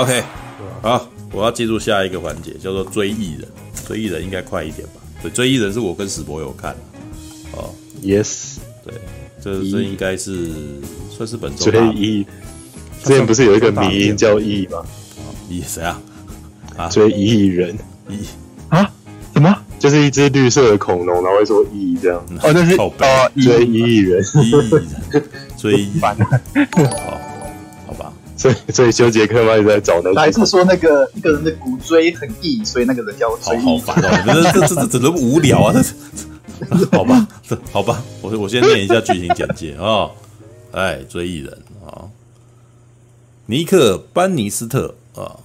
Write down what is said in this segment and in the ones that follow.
OK，好，我要进入下一个环节，叫做追艺人。追艺人应该快一点吧？对，追艺人是我跟史博有看。哦，Yes，对，这这应该是算是本周追艺。之前不是有一个迷音叫艺吗？艺谁啊？啊，追艺人艺啊？什么？就是一只绿色的恐龙，然后会说“艺”这样。哦，那是哦，追艺人，艺人，追艺。好。所以，所以修杰克曼一直在找那个。还是说那个一个人的骨椎很硬，所以那个人叫追艺？好烦哦！这这这怎么无聊啊？这好吧，好吧。我我先念一下剧情简介啊。哎，追忆人啊，尼克班尼斯特啊，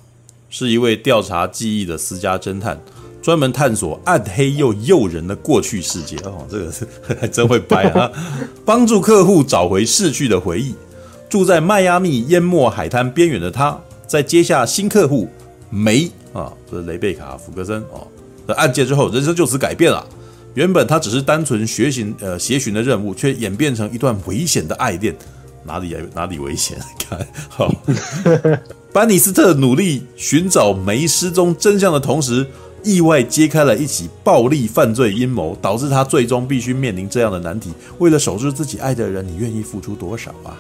是一位调查记忆的私家侦探。专门探索暗黑又诱人的过去世界哦，这个是还真会掰啊！帮助客户找回逝去的回忆。住在迈阿密淹没海滩边缘的他，在接下新客户梅啊，这是雷贝卡·福格森哦的案件之后，人生就此改变了。原本他只是单纯学习呃协寻的任务，却演变成一段危险的爱恋。哪里有哪里危险？看好，班尼斯特努力寻找梅失踪真相的同时。意外揭开了一起暴力犯罪阴谋，导致他最终必须面临这样的难题。为了守住自己爱的人，你愿意付出多少啊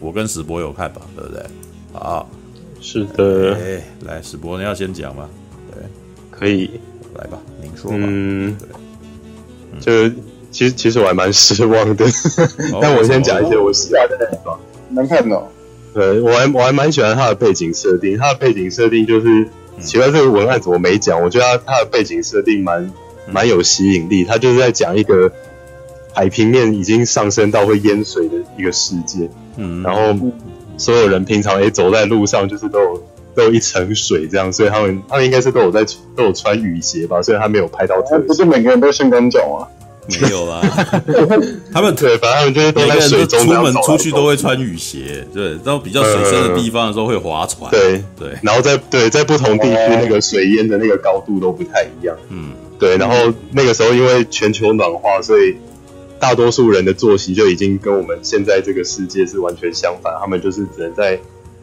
我跟史博有看吧，对不对？好，是的。哎，来，史博，你要先讲吗？对，可以，来吧，您说吧。嗯，就其实其实我还蛮失望的，但我先讲一些我喜欢的地方。难看哦。对，我还我还蛮喜欢他的背景设定，他的背景设定就是。奇怪，这个文案怎么没讲？我觉得他他的背景设定蛮蛮有吸引力。他就是在讲一个海平面已经上升到会淹水的一个世界。嗯，然后所有人平常也走在路上，就是都有都有一层水这样，所以他们他们应该是都有在都有穿雨鞋吧？所以他没有拍到特写。不是每个人都性感脚啊。没有啦，他们对，反正他们就是都在水中出门出去都会穿雨鞋，对，到比较水深的地方的时候会划船，对对，然后在对在不同地区那个水淹的那个高度都不太一样，嗯，对，然后那个时候因为全球暖化，所以大多数人的作息就已经跟我们现在这个世界是完全相反，他们就是只能在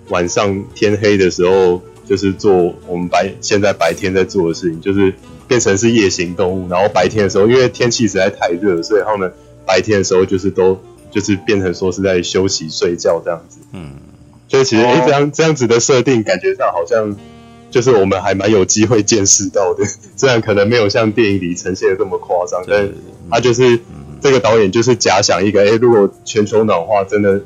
晚上天黑的时候，就是做我们白现在白天在做的事情，就是。变成是夜行动物，然后白天的时候，因为天气实在太热，所以他们白天的时候就是都就是变成说是在休息睡觉这样子。嗯，所以其实哎、欸，这样这样子的设定，感觉上好像就是我们还蛮有机会见识到的，虽然可能没有像电影里呈现的这么夸张，但他就是这个导演就是假想一个，哎、欸，如果全球暖化真的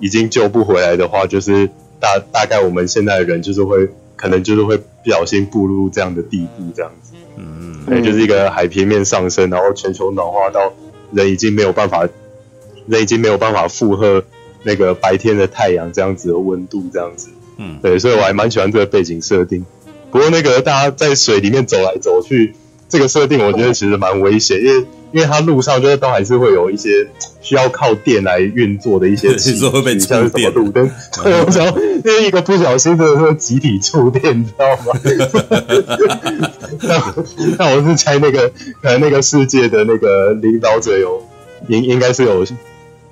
已经救不回来的话，就是大大概我们现在的人就是会可能就是会不小心步入这样的地步这样子。嗯，对，就是一个海平面上升，然后全球暖化到人已经没有办法，人已经没有办法负荷那个白天的太阳这样子的温度，这样子。嗯，对，所以我还蛮喜欢这个背景设定。不过那个大家在水里面走来走去，这个设定我觉得其实蛮危险，因为。因为它路上就是都还是会有一些 需要靠电来运作的一些 器具，会被触电。路灯，对，我想因为一个不小心真的会集体触电，你知道吗？那那我是猜那个可能那个世界的那个领导者有应应该是有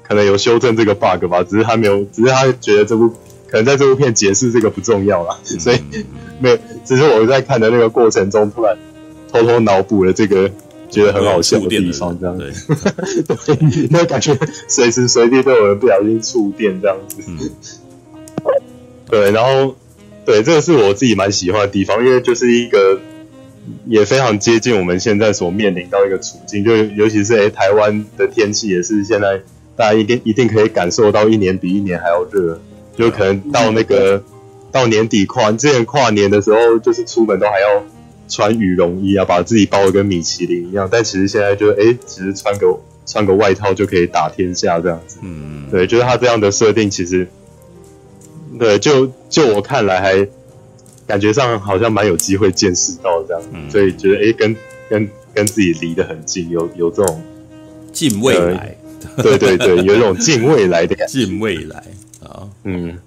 可能有修正这个 bug 吧，只是他没有，只是他觉得这部可能在这部片解释这个不重要啦，所以没有，只是我在看的那个过程中突然偷偷脑补了这个。觉得很好笑的地方，这样子，对，那感觉随时随地都有人不小心触电这样子，嗯，对，然后对，这个是我自己蛮喜欢的地方，因为就是一个也非常接近我们现在所面临到一个处境，就尤其是哎、欸、台湾的天气也是现在大家一定一定可以感受到一年比一年还要热，就可能到那个到年底跨之前跨年的时候，就是出门都还要。穿羽绒衣啊，把自己包的跟米其林一样，但其实现在就哎、欸，其实穿个穿个外套就可以打天下这样子。嗯，对，就是他这样的设定，其实对，就就我看来还感觉上好像蛮有机会见识到这样，嗯、所以觉得哎、欸，跟跟跟自己离得很近，有有这种近未来，对对对，有一种近未来的感觉，近未来啊，嗯，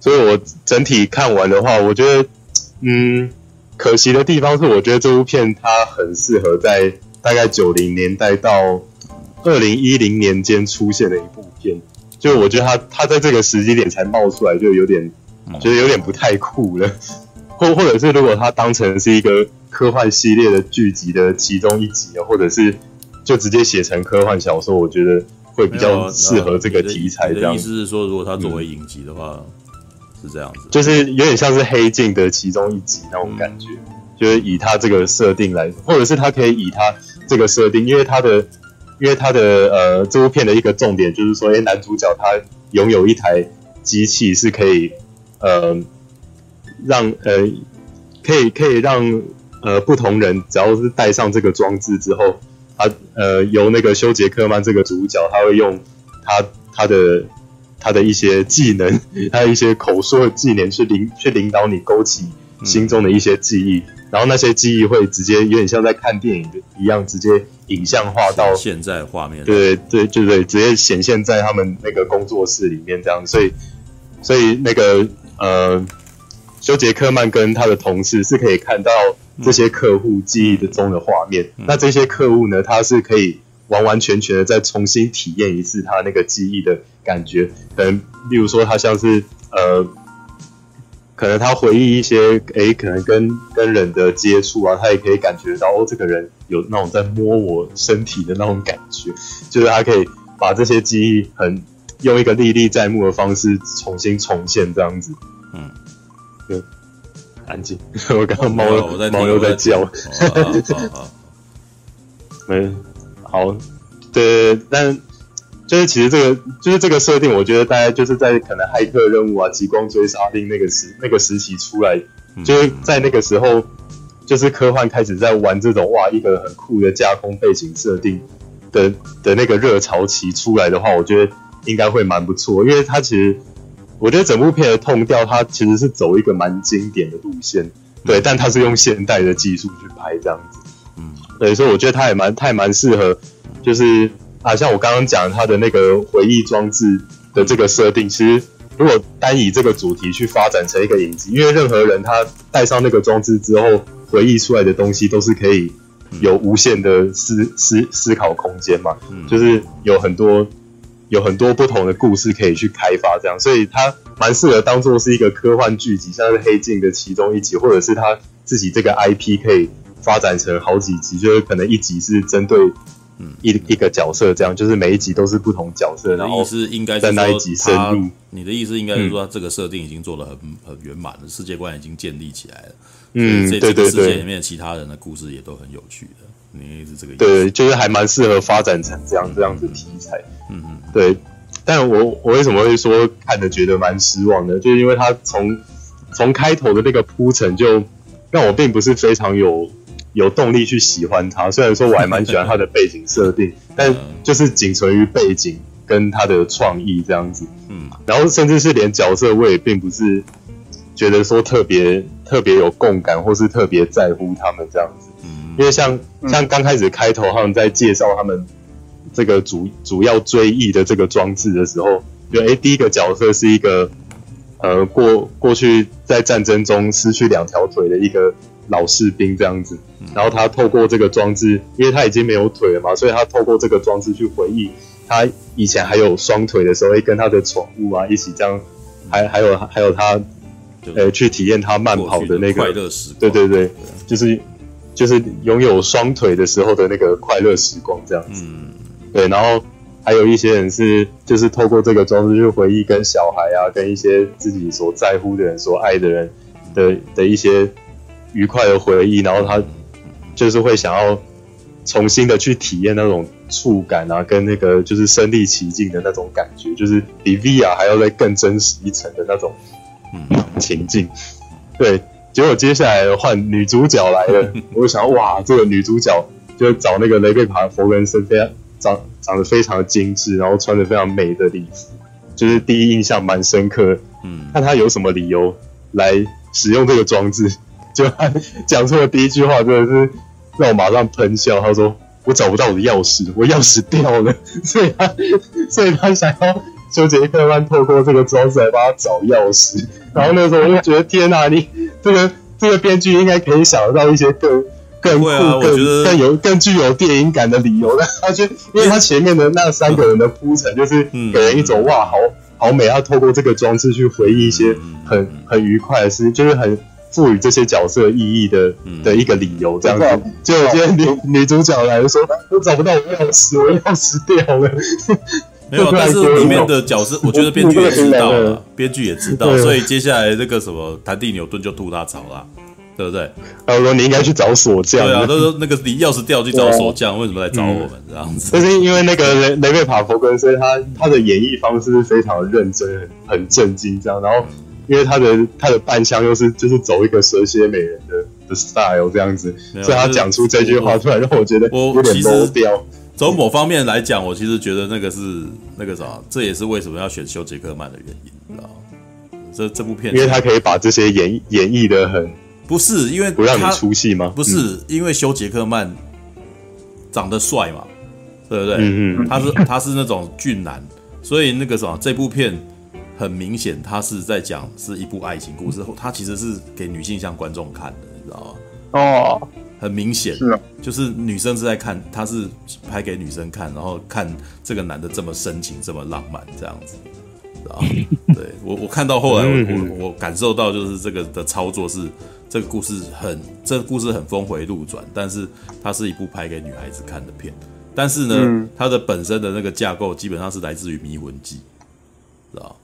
所以我整体看完的话，我觉得嗯。可惜的地方是，我觉得这部片它很适合在大概九零年代到二零一零年间出现的一部片。就我觉得它它在这个时机点才冒出来，就有点觉得有点不太酷了。或或者是如果它当成是一个科幻系列的剧集的其中一集，或者是就直接写成科幻小说，我觉得会比较适合这个题材。这样意思是说，如果它作为影集的话，嗯、是这样子，就是有点像是黑镜的其中一集那种感觉，嗯、就是以它这个设定来，或者是它可以以它这个设定，因为它的因为它的呃这部片的一个重点就是说，哎，男主角他拥有一台机器是可以呃。让呃，可以可以让呃不同人，只要是带上这个装置之后，他呃由那个休杰克曼这个主角，他会用他他的他的一些技能，他的一些口说的技能去领去领导你，勾起心中的一些记忆，嗯、然后那些记忆会直接有点像在看电影一样，直接影像化到现在画面，对对对对，直接显现在他们那个工作室里面这样，所以所以那个呃。休杰克曼跟他的同事是可以看到这些客户记忆的中的画面。嗯、那这些客户呢，他是可以完完全全的再重新体验一次他那个记忆的感觉。可能，例如说，他像是呃，可能他回忆一些，诶、欸，可能跟跟人的接触啊，他也可以感觉到，哦，这个人有那种在摸我身体的那种感觉，就是他可以把这些记忆很用一个历历在目的方式重新重现这样子。嗯。对，安静。我刚刚猫猫又在叫。没好，对，但就是其实这个就是这个设定，我觉得大家就是在可能骇客任务啊、极光追杀令那个时那个时期出来，就是在那个时候，就是科幻开始在玩这种哇，一个很酷的架空背景设定的的那个热潮期出来的话，我觉得应该会蛮不错，因为它其实。我觉得整部片的 tone 调，它其实是走一个蛮经典的路线，对，但它是用现代的技术去拍这样子，嗯，对，所以我觉得他也蛮，他也蛮适合，就是啊，像我刚刚讲他的那个回忆装置的这个设定，其实如果单以这个主题去发展成一个影集，因为任何人他带上那个装置之后，回忆出来的东西都是可以有无限的思思思考空间嘛，嗯，就是有很多。有很多不同的故事可以去开发，这样，所以它蛮适合当做是一个科幻剧集，像是《黑镜》的其中一集，或者是他自己这个 IP 可以发展成好几集，就是可能一集是针对一一个角色，这样，就是每一集都是不同角色。然后是应该在那一集深入。你的意思应该是说，这个设定已经做的很很圆满了，世界观已经建立起来了。嗯，对对对。世界里面其他人的故事也都很有趣的。你是这个意思？对，就是还蛮适合发展成这样这样子题材。嗯嗯，对。但我我为什么会说看的觉得蛮失望的？就是因为他从从开头的那个铺陈，就让我并不是非常有有动力去喜欢他。虽然说我还蛮喜欢他的背景设定，但就是仅存于背景跟他的创意这样子。嗯，然后甚至是连角色我也并不是觉得说特别特别有共感，或是特别在乎他们这样子。嗯因为像像刚开始开头他们在介绍他们这个主主要追忆的这个装置的时候，就诶第一个角色是一个呃过过去在战争中失去两条腿的一个老士兵这样子，然后他透过这个装置，因为他已经没有腿了嘛，所以他透过这个装置去回忆他以前还有双腿的时候，会跟他的宠物啊一起这样，还还有还有他呃去体验他慢跑的那个快乐时光，对对对，就是。就是拥有双腿的时候的那个快乐时光，这样子。嗯，对。然后还有一些人是，就是透过这个装置去回忆跟小孩啊，跟一些自己所在乎的人、所爱的人的的一些愉快的回忆。然后他就是会想要重新的去体验那种触感啊，跟那个就是身临其境的那种感觉，就是比 VR 还要再更真实一层的那种嗯情境。对。结果接下来换女主角来了，我就想哇，这个女主角就找那个雷贝卡·佛根森，非常长长得非常精致，然后穿着非常美的礼服，就是第一印象蛮深刻。嗯，看她有什么理由来使用这个装置，就他讲出了第一句话，真的是让我马上喷笑。他说：“我找不到我的钥匙，我钥匙掉了。”所以他，所以他想要休杰克曼透过这个装置来帮他找钥匙。然后那时候我就觉得，天哪，你！这个这个编剧应该可以想得到一些更更酷、啊、更更有更具有电影感的理由，但 他就因为他前面的那三个人的铺陈，就是给人一种哇，好好美，他透过这个装置去回忆一些很很愉快的事，就是很赋予这些角色意义的的一个理由，这样子。结果今天女女主角来说，我找不到我钥匙，我钥匙掉了。没有，但是里面的角色，我觉得编剧也知道了，编剧也知道，所以接下来这个什么谭蒂牛顿就吐他槽了。对不对？他说你应该去找锁匠。对啊，他说那个你钥匙掉去找锁匠，为什么来找我们这样子？但是因为那个雷雷贝卡佛根森他他的演绎方式是非常的认真，很很震惊这样。然后因为他的他的扮相又是就是走一个蛇蝎美人的的 style 这样子，所以他讲出这句话出来，让我觉得有点 low 掉。从某方面来讲，我其实觉得那个是那个啥，这也是为什么要选修杰克曼的原因，你知道吗？这这部片，因为他可以把这些演演绎的很。不是因为不让你出戏吗？不是因为修杰克曼长得帅嘛，对不对？嗯嗯，他是他是那种俊男，所以那个什么，这部片很明显，他是在讲是一部爱情故事，他其实是给女性向观众看的，你知道吗？哦，很明显，是啊，就是女生是在看，他是拍给女生看，然后看这个男的这么深情，这么浪漫，这样子，知道吗？对我我看到后来，我我我感受到就是这个的操作是。这个故事很，这个故事很峰回路转，但是它是一部拍给女孩子看的片。但是呢，嗯、它的本身的那个架构基本上是来自于《迷魂记》，知道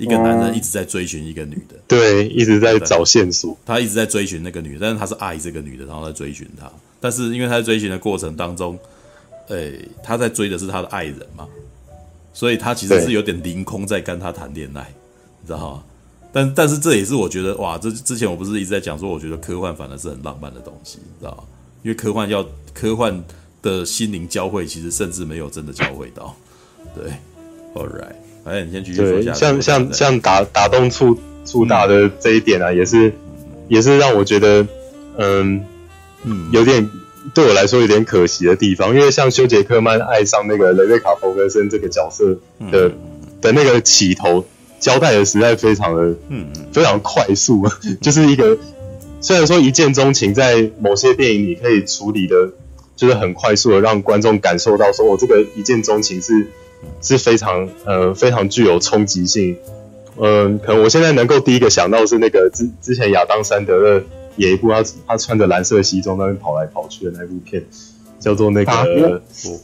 一个男人一直在追寻一个女的，对，一直在找线索。他一直在追寻那个女的，但是他是爱这个女的，然后在追寻她。但是因为他在追寻的过程当中，诶，他在追的是他的爱人嘛，所以他其实是有点凌空在跟他谈恋爱，你知道吗？但但是这也是我觉得哇，这之前我不是一直在讲说，我觉得科幻反而是很浪漫的东西，你知道吗？因为科幻要科幻的心灵交汇，其实甚至没有真的交汇到。对，All right，哎，你先继续说一下。像像像打打动触触大的这一点啊，也是也是让我觉得，嗯嗯，有点对我来说有点可惜的地方，因为像休杰克曼爱上那个雷贝卡·弗格森这个角色的的那个起头。交代的实在非常的，嗯，非常快速，就是一个虽然说一见钟情，在某些电影里可以处理的，就是很快速的让观众感受到说，我这个一见钟情是是非常呃非常具有冲击性，嗯，可能我现在能够第一个想到是那个之之前亚当山德勒演一部他他穿着蓝色西装那边跑来跑去的那部片，叫做那个《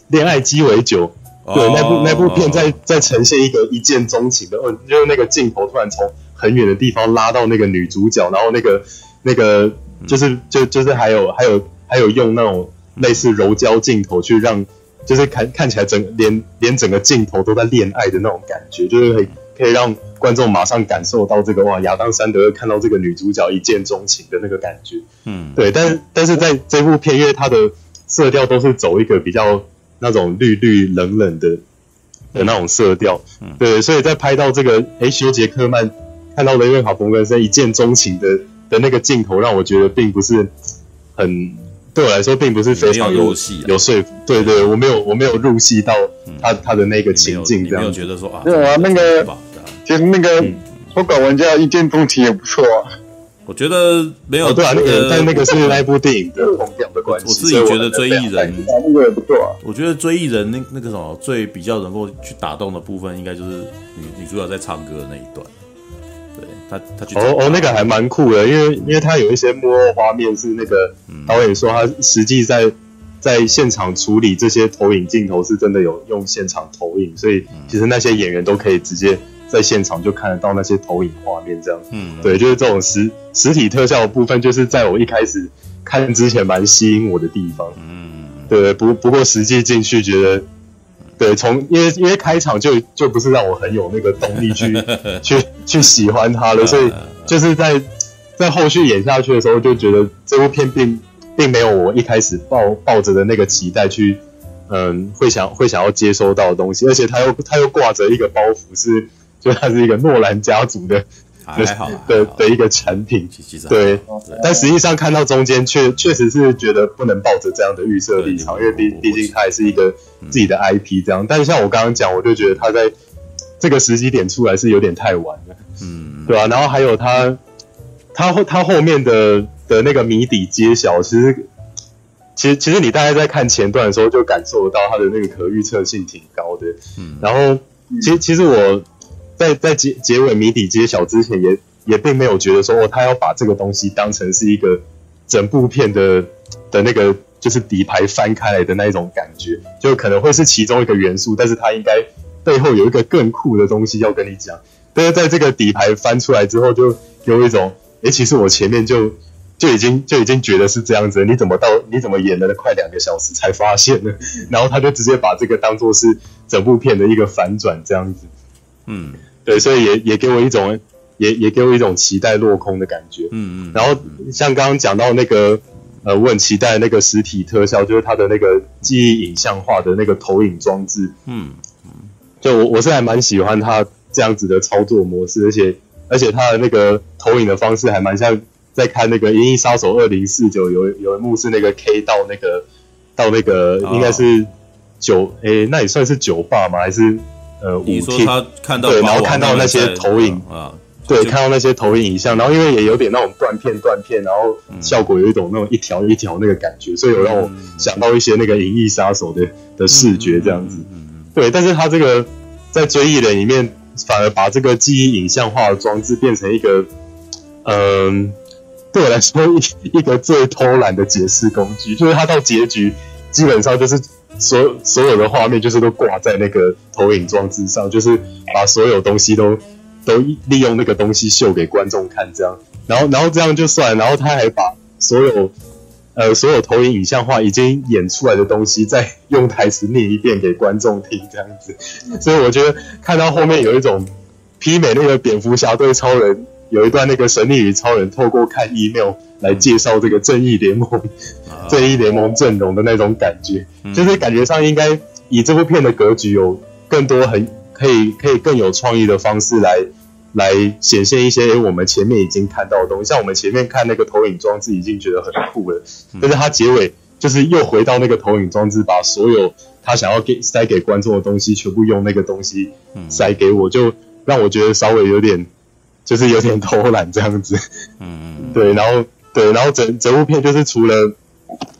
恋爱鸡尾酒》。对，那部那部片在在呈现一个一见钟情的，嗯，就是那个镜头突然从很远的地方拉到那个女主角，然后那个那个就是就就是还有还有还有用那种类似柔焦镜头去让，就是看看起来整连连整个镜头都在恋爱的那种感觉，就是可以可以让观众马上感受到这个哇，亚当山德看到这个女主角一见钟情的那个感觉，嗯，对，但但是在这部片，因为它的色调都是走一个比较。那种绿绿冷冷的的那种色调，嗯，对，所以在拍到这个，哎，休杰克曼看到雷贝卡·冯根森一见钟情的的那个镜头，让我觉得并不是很，对我来说并不是非常有有，戏有说服，对对，我没有我没有入戏到他他的那个情境，这样觉得说啊，对啊，那个其实那个脱稿玩家一见钟情也不错啊。我觉得没有、哦、对啊，那个但那个是那部电影的 同样的关系。我自己觉得追忆人那个也不错啊。我觉得追忆人那那个什么最比较能够去打动的部分，应该就是女女主角在唱歌的那一段。对他他去哦哦，那个还蛮酷的，因为因为他有一些幕后画面是那个导演说他实际在在现场处理这些投影镜头是真的有用现场投影，所以其实那些演员都可以直接。在现场就看得到那些投影画面，这样，嗯，对，就是这种实实体特效的部分，就是在我一开始看之前蛮吸引我的地方，嗯，对，不不过实际进去觉得，对，从因为因为开场就就不是让我很有那个动力去 去去喜欢它了，所以就是在在后续演下去的时候，就觉得这部片并并没有我一开始抱抱着的那个期待去，嗯，会想会想要接收到的东西，而且他又他又挂着一个包袱是。就它是一个诺兰家族的的的一个产品，对，但实际上看到中间，确确实是觉得不能抱着这样的预设立场，因为毕毕竟它也是一个自己的 IP 这样。但是像我刚刚讲，我就觉得它在这个时机点出来是有点太晚了，嗯，对吧？然后还有它，它后它后面的的那个谜底揭晓，其实其实其实你大概在看前段的时候就感受得到它的那个可预测性挺高的，嗯，然后其实其实我。在在结结尾谜底揭晓之前也，也并没有觉得说哦，他要把这个东西当成是一个整部片的的那个就是底牌翻开来的那一种感觉，就可能会是其中一个元素，但是他应该背后有一个更酷的东西要跟你讲。但是在这个底牌翻出来之后，就有一种，诶，其实我前面就就已经就已经觉得是这样子，你怎么到你怎么演了快两个小时才发现呢？然后他就直接把这个当做是整部片的一个反转这样子。嗯，对，所以也也给我一种，也也给我一种期待落空的感觉。嗯嗯。然后像刚刚讲到那个，呃，我很期待那个实体特效，就是它的那个记忆影像化的那个投影装置。嗯嗯。就我我是还蛮喜欢它这样子的操作模式，而且而且它的那个投影的方式还蛮像在看那个《银翼杀手二零四九》，有有一幕是那个 K 到那个到那个应该是酒，诶，那也算是酒吧吗？还是？呃，你说他看到对，然后看到那些投影啊，对，看到那些投影影像，然后因为也有点那种断片断片，然后效果有一种那种一条一条那个感觉，所以有让我想到一些那个《银翼杀手》的的视觉这样子。对，但是他这个在追忆人里面，反而把这个记忆影像化的装置变成一个，嗯，对我来说一一个最偷懒的解释工具，就是他到结局基本上就是。所有所有的画面就是都挂在那个投影装置上，就是把所有东西都都利用那个东西秀给观众看，这样，然后然后这样就算，然后他还把所有呃所有投影影像化已经演出来的东西再用台词念一遍给观众听，这样子，所以我觉得看到后面有一种媲美那个蝙蝠侠对超人。有一段那个神力与超人透过看 email 来介绍这个正义联盟、嗯、正义联盟阵容的那种感觉，嗯、就是感觉上应该以这部片的格局有更多很可以可以更有创意的方式来来显现一些我们前面已经看到的东西，像我们前面看那个投影装置已经觉得很酷了，嗯、但是它结尾就是又回到那个投影装置，把所有他想要给塞给观众的东西全部用那个东西塞给我，就让我觉得稍微有点。就是有点偷懒这样子，嗯，对，然后对，然后整整部片就是除了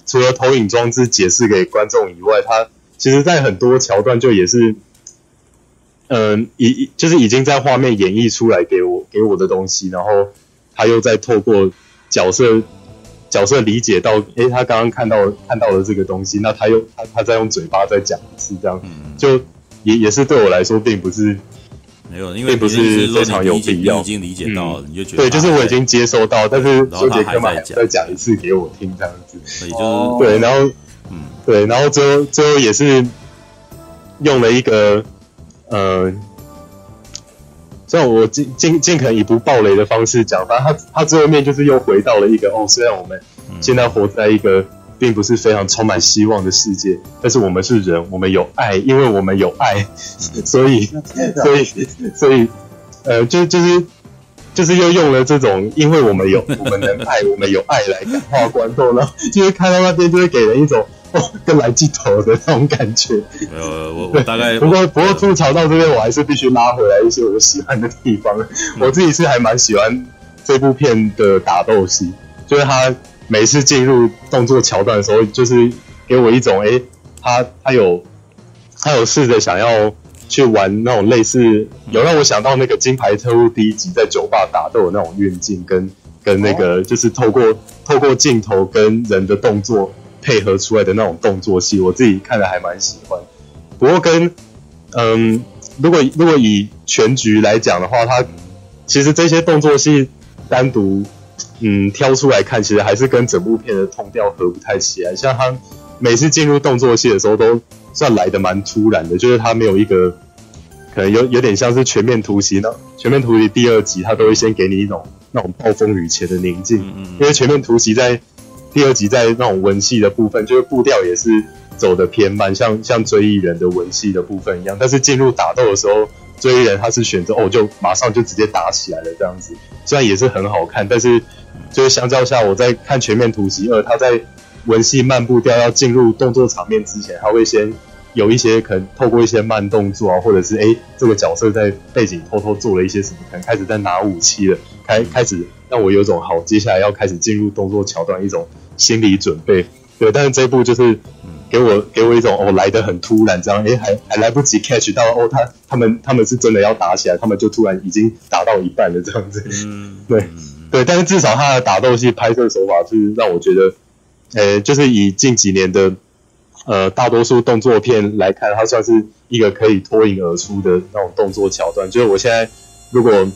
除了投影装置解释给观众以外，它其实在很多桥段就也是，嗯，已就是已经在画面演绎出来给我给我的东西，然后他又在透过角色角色理解到，诶，他刚刚看到看到了这个东西，那他又他他在用嘴巴再讲一次，这样，就也也是对我来说并不是。没有，因为不是非常有必要。已经理解到了，你就觉得对，就是我已经接收到，但是修杰克曼再讲一次给我听，这样子。所以就是对，然后嗯，对，然后最后最后也是用了一个呃，像我尽尽尽可能以不暴雷的方式讲，反正他他最后面就是又回到了一个哦，虽然我们现在活在一个。并不是非常充满希望的世界，但是我们是人，我们有爱，因为我们有爱，所以，所以，所以，呃，就就是就是又用了这种，因为我们有，我们能爱，我们有爱来感化观众，然后就是看到那边就会给人一种哦，跟来镜头的那种感觉。呃，我我大概不过不过吐槽到这边，我还是必须拉回来一些我喜欢的地方。我自己是还蛮喜欢这部片的打斗戏，就是他。每次进入动作桥段的时候，就是给我一种，哎、欸，他他有他有试着想要去玩那种类似，有让我想到那个《金牌特务》第一集在酒吧打斗的那种运镜，跟跟那个就是透过透过镜头跟人的动作配合出来的那种动作戏，我自己看的还蛮喜欢。不过跟嗯，如果如果以全局来讲的话，他其实这些动作戏单独。嗯，挑出来看，其实还是跟整部片的通调合不太起来。像他每次进入动作戏的时候，都算来的蛮突然的，就是他没有一个可能有有点像是全面突袭呢。全面突袭第二集，他都会先给你一种那种暴风雨前的宁静，因为全面突袭在第二集在那种文戏的部分，就是步调也是走的偏慢，像像追忆人的文戏的部分一样。但是进入打斗的时候，追人他是选择哦，就马上就直接打起来了这样子，虽然也是很好看，但是。就是相较下，我在看《全面突袭二》，他在文戏慢步调要进入动作场面之前，他会先有一些可能透过一些慢动作啊，或者是哎、这个角色在背景偷偷做了一些什么，可能开始在拿武器了，开开始让我有种好，接下来要开始进入动作桥段一种心理准备。对，但是这一部就是给我给我一种哦来的很突然，这样诶还还来不及 catch 到哦他他们他们是真的要打起来，他们就突然已经打到一半了这样子，嗯，对对，但是至少他的打斗戏拍摄手法是让我觉得，呃，就是以近几年的呃大多数动作片来看，它算是一个可以脱颖而出的那种动作桥段。就是我现在如果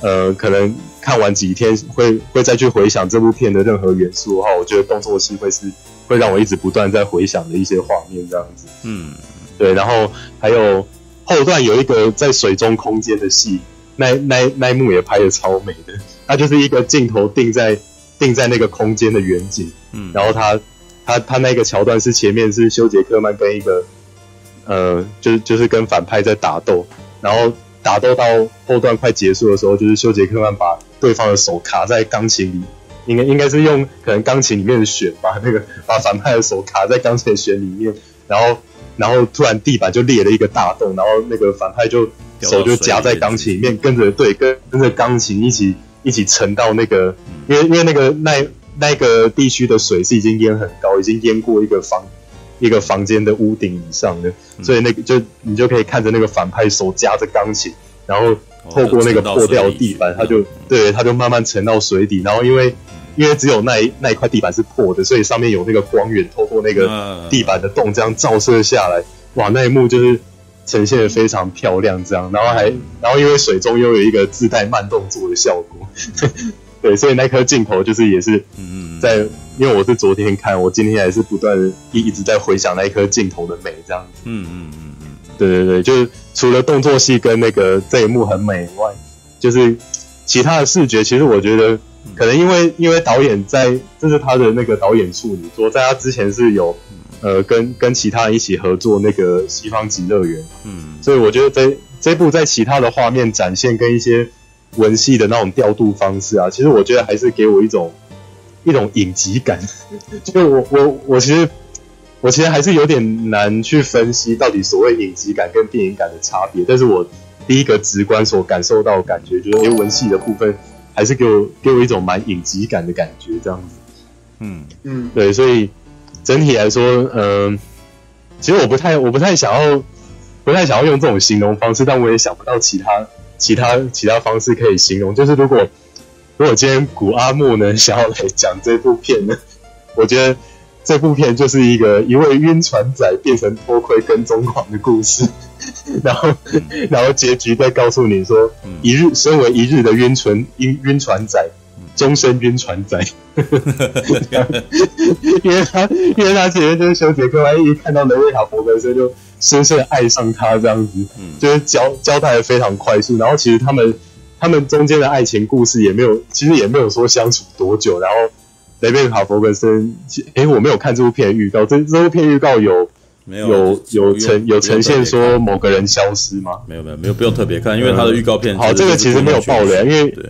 呃可能看完几天会会再去回想这部片的任何元素的话，我觉得动作戏会是。会让我一直不断在回想的一些画面，这样子。嗯，对。然后还有后段有一个在水中空间的戏，那那那一幕也拍的超美的。它就是一个镜头定在定在那个空间的远景，嗯，然后他他他那个桥段是前面是休杰克曼跟一个呃，就是就是跟反派在打斗，然后打斗到后段快结束的时候，就是休杰克曼把对方的手卡在钢琴里。应该应该是用可能钢琴里面的弦把那个把反派的手卡在钢琴的弦里面，然后然后突然地板就裂了一个大洞，然后那个反派就手就夹在钢琴里面，跟着对跟跟着钢琴一起一起沉到那个，因为因为那个那那个地区的水是已经淹很高，已经淹过一个房一个房间的屋顶以上的，所以那个就你就可以看着那个反派手夹着钢琴，然后透过那个破掉的地板，他就对他就慢慢沉到水底，然后因为。因为只有那一那一块地板是破的，所以上面有那个光源透过那个地板的洞这样照射下来，哇，那一幕就是呈现的非常漂亮，这样，然后还然后因为水中又有一个自带慢动作的效果，对，所以那颗镜头就是也是在，因为我是昨天看，我今天还是不断一一直在回想那一颗镜头的美，这样。子，嗯嗯嗯嗯，对对对，就是除了动作戏跟那个这一幕很美以外，就是其他的视觉，其实我觉得。可能因为因为导演在，这是他的那个导演处女作，在他之前是有，呃，跟跟其他人一起合作那个《西方极乐园》，嗯，所以我觉得这这部在其他的画面展现跟一些文戏的那种调度方式啊，其实我觉得还是给我一种一种影集感。就我我我其实我其实还是有点难去分析到底所谓影集感跟电影感的差别，但是我第一个直观所感受到的感觉就是，因为文戏的部分。还是给我给我一种蛮影集感的感觉，这样子。嗯嗯，对，所以整体来说，嗯、呃，其实我不太我不太想要不太想要用这种形容方式，但我也想不到其他其他其他方式可以形容。就是如果如果今天古阿莫呢想要来讲这部片呢，我觉得这部片就是一个一位晕船仔变成偷窥跟踪狂的故事。然后，然后结局再告诉你说，一日身为一日的晕船晕晕船仔，终身晕船仔，因为他因为他前面就是修杰克曼一看到雷瑞卡伯格森就深深爱上他这样子，就是交交代的非常快速。然后其实他们他们中间的爱情故事也没有，其实也没有说相处多久。然后雷贝卡伯格森，哎，我没有看这部片预告，这这部片预告有。没有有有呈有呈现说某个人消失吗？没有没有没有，不用特别看，因为他的预告片。好，这个其实没有爆雷，因为对，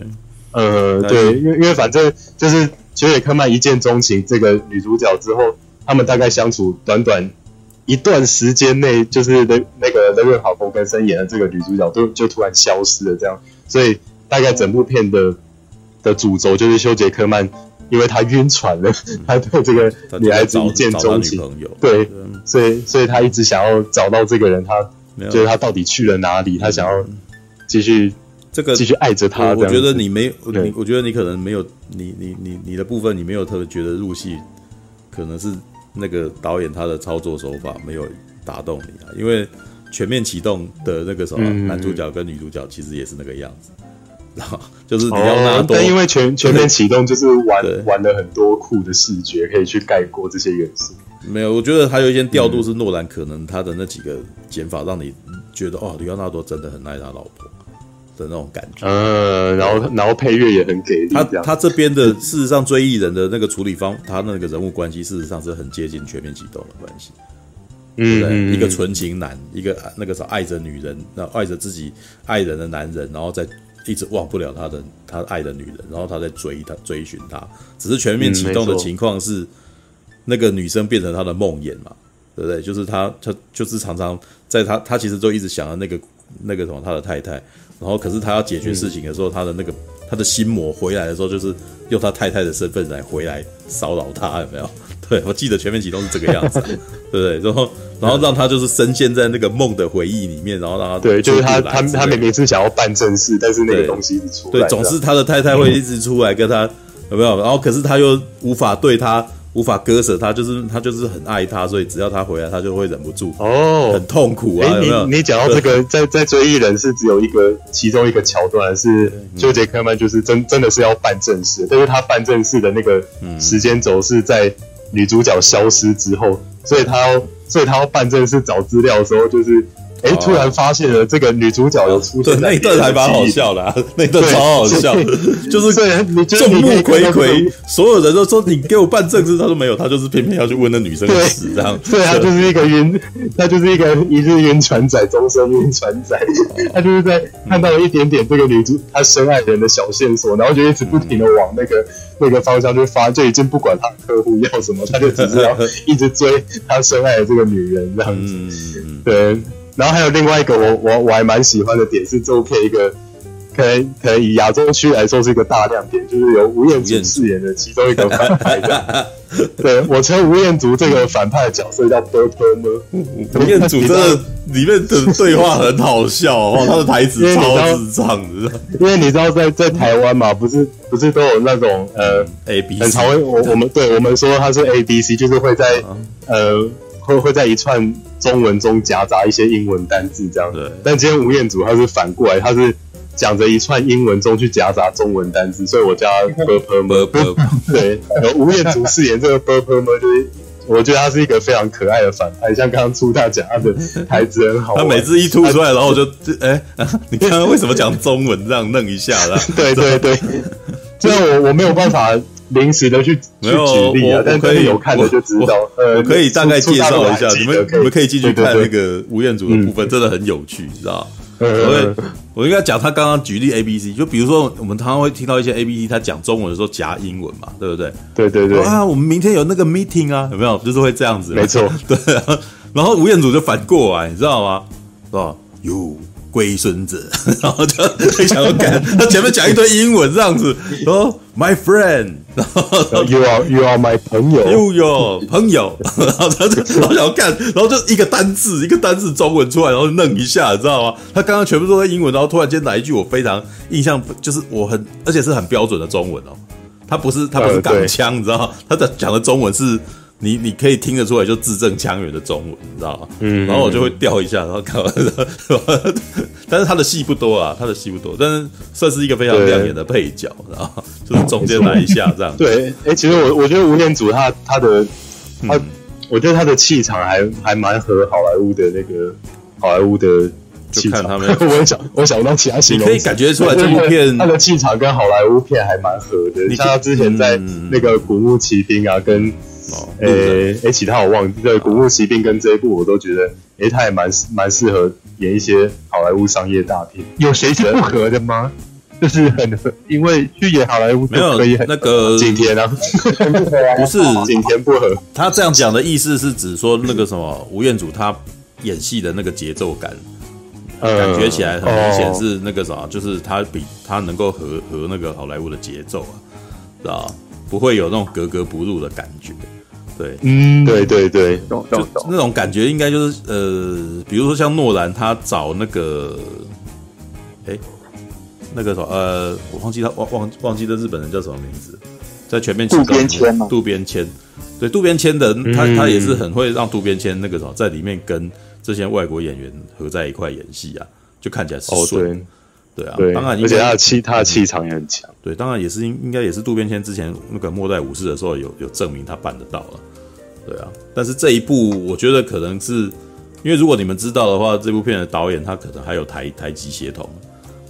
呃对，因为因为反正就是休杰克曼一见钟情这个女主角之后，他们大概相处短短一段时间内，就是那那个雷文·哈佛根森演的这个女主角都就突然消失了，这样，所以大概整部片的的主轴就是修杰克曼。因为他晕船了，他对这个女孩子一见钟情，对，所以所以他一直想要找到这个人，他就是他到底去了哪里，他想要继续这个继续爱着他。我觉得你没有，你我觉得你可能没有，你你你你的部分你没有特别觉得入戏，可能是那个导演他的操作手法没有打动你啊。因为全面启动的那个什么，男主角跟女主角其实也是那个样子。就是你要拿，但因为全全面启动就是玩玩了很多酷的视觉，可以去盖过这些元素。没有，我觉得还有一些调度是诺兰可能他的那几个剪法，让你觉得哦，李奥纳多真的很爱他老婆的那种感觉。嗯，然后然后配乐也很给力。他他这边的事实上追忆人的那个处理方，他那个人物关系事实上是很接近全面启动的关系。嗯，对，一个纯情男，一个那个时候爱着女人，那爱着自己爱人的男人，然后再。一直忘不了他的他爱的女人，然后他在追他追寻他，只是全面启动的情况是，那个女生变成他的梦魇嘛，对不对？就是他他就是常常在他他其实就一直想着那个那个什么他的太太，然后可是他要解决事情的时候，他的那个他的心魔回来的时候，就是用他太太的身份来回来骚扰他，有没有？对，我记得全面启动是这个样子，对不对？然后然后让他就是深陷在那个梦的回忆里面，然后让他对，就是他他他明明是想要办正事，但是那个东西一直出来，对，总是他的太太会一直出来跟他、嗯、有没有？然后可是他又无法对他。无法割舍他，就是他就是很爱他，所以只要他回来，他就会忍不住哦，很痛苦啊。你你讲到这个，在在追忆人是只有一个其中一个桥段，是休杰克曼就是真真的是要办正事，但是他办正事的那个时间轴是在女主角消失之后，所以他要所以他要办正事找资料的时候就是。哎，突然发现了这个女主角有出现，那一段还蛮好笑的，啊，那一段超好笑，就是众目睽睽，所有人都说你给我办正事，他说没有，他就是偏偏要去问那女生的事，这样，对，他就是一个晕，他就是一个一日晕船仔，终身晕船仔，他就是在看到了一点点这个女主他深爱人的小线索，然后就一直不停的往那个那个方向去发，就已经不管他客户要什么，他就只是要 一直追他深爱的这个女人这样子，对。然后还有另外一个我我我还蛮喜欢的点是，这部片一个可能可能以亚洲区来说是一个大亮点，就是由吴彦祖饰演的其中一个 反派。对，我称吴彦祖这个反派的角色叫波特吗？吴彦祖这里面的对话很好笑哦，他的台词超智障的。因为你知道在在台湾嘛，不是不是都有那种呃 A B 很常会我我们对我们说他是 A B C，就是会在呃。会会在一串中文中夹杂一些英文单字这样。子但今天吴彦祖他是反过来他是讲着一串英文中去夹杂中文单字所以我叫他 per permer per per 吴彦祖饰演这个 per permer 就是我觉得他是一个非常可爱的反派像刚刚出他讲他的台词很好他每次一吐出来然后我就诶你刚刚为什么讲中文？这样弄一下啦。对 对对。这 然我我没有办法临时的去去举例啊，但可以有看的就知道。呃，我可以大概介绍一下，你们你们可以进去看那个吴彦祖的部分，真的很有趣，你知道？我会我应该讲他刚刚举例 A B C，就比如说我们常常会听到一些 A B C，他讲中文的时候夹英文嘛，对不对？对对对。啊，我们明天有那个 meeting 啊，有没有？就是会这样子。没错，对。然后吴彦祖就反过来，你知道吗？是吧？有。龟孙子，然后就非常有感。他前面讲一堆英文这样子，说 My friend，然后 You are You are my 朋友，You are 朋友，然后他就 老想要干，然后就一个单字一个单字中文出来，然后愣一下，你知道吗？他刚刚全部都在英文，然后突然间来一句我非常印象，就是我很而且是很标准的中文哦，他不是他不是港腔，你知道吗？他的讲的中文是。你你可以听得出来，就字正腔圆的中文，你知道吗？嗯，然后我就会调一下，然后看完，但是他的戏不多啊，他的戏不多，但是算是一个非常亮眼的配角，然后 就是中间来一下这样。对，哎、欸，其实我我觉得吴彦祖他他的他，嗯、我觉得他的气场还还蛮合好莱坞的那个好莱坞的气场。他们 我想我想不到其他形容，你可以感觉出来这部 片他的气场跟好莱坞片还蛮合的。你像他之前在那个《古墓奇兵》啊，跟诶诶、哦欸欸，其他我忘记。对，《古墓奇兵》跟这一部，我都觉得，诶、欸，他也蛮蛮适合演一些好莱坞商业大片。有谁是不合的吗？就是很合，因为去演好莱坞没有那个 景甜啊，不是景甜不合。他这样讲的意思是指说那个什么吴彦祖他演戏的那个节奏感，嗯、感觉起来很明显是那个啥，就是他比他能够和和那个好莱坞的节奏啊，知道不会有那种格格不入的感觉。对，嗯，对对对，就那种感觉应该就是呃，比如说像诺兰，他找那个，哎，那个什么，呃，我忘记他忘忘忘记的日本人叫什么名字，在全面渡边谦嘛？渡边谦，对，渡边谦的他他也是很会让渡边谦那个什么在里面跟这些外国演员合在一块演戏啊，就看起来是顺。对。啊，当然，而且他的气，他的气场也很强。对，当然也是应应该也是渡边谦之前那个末代武士的时候有有证明他办得到了。对啊，但是这一部我觉得可能是因为如果你们知道的话，这部片的导演他可能还有台台籍协同，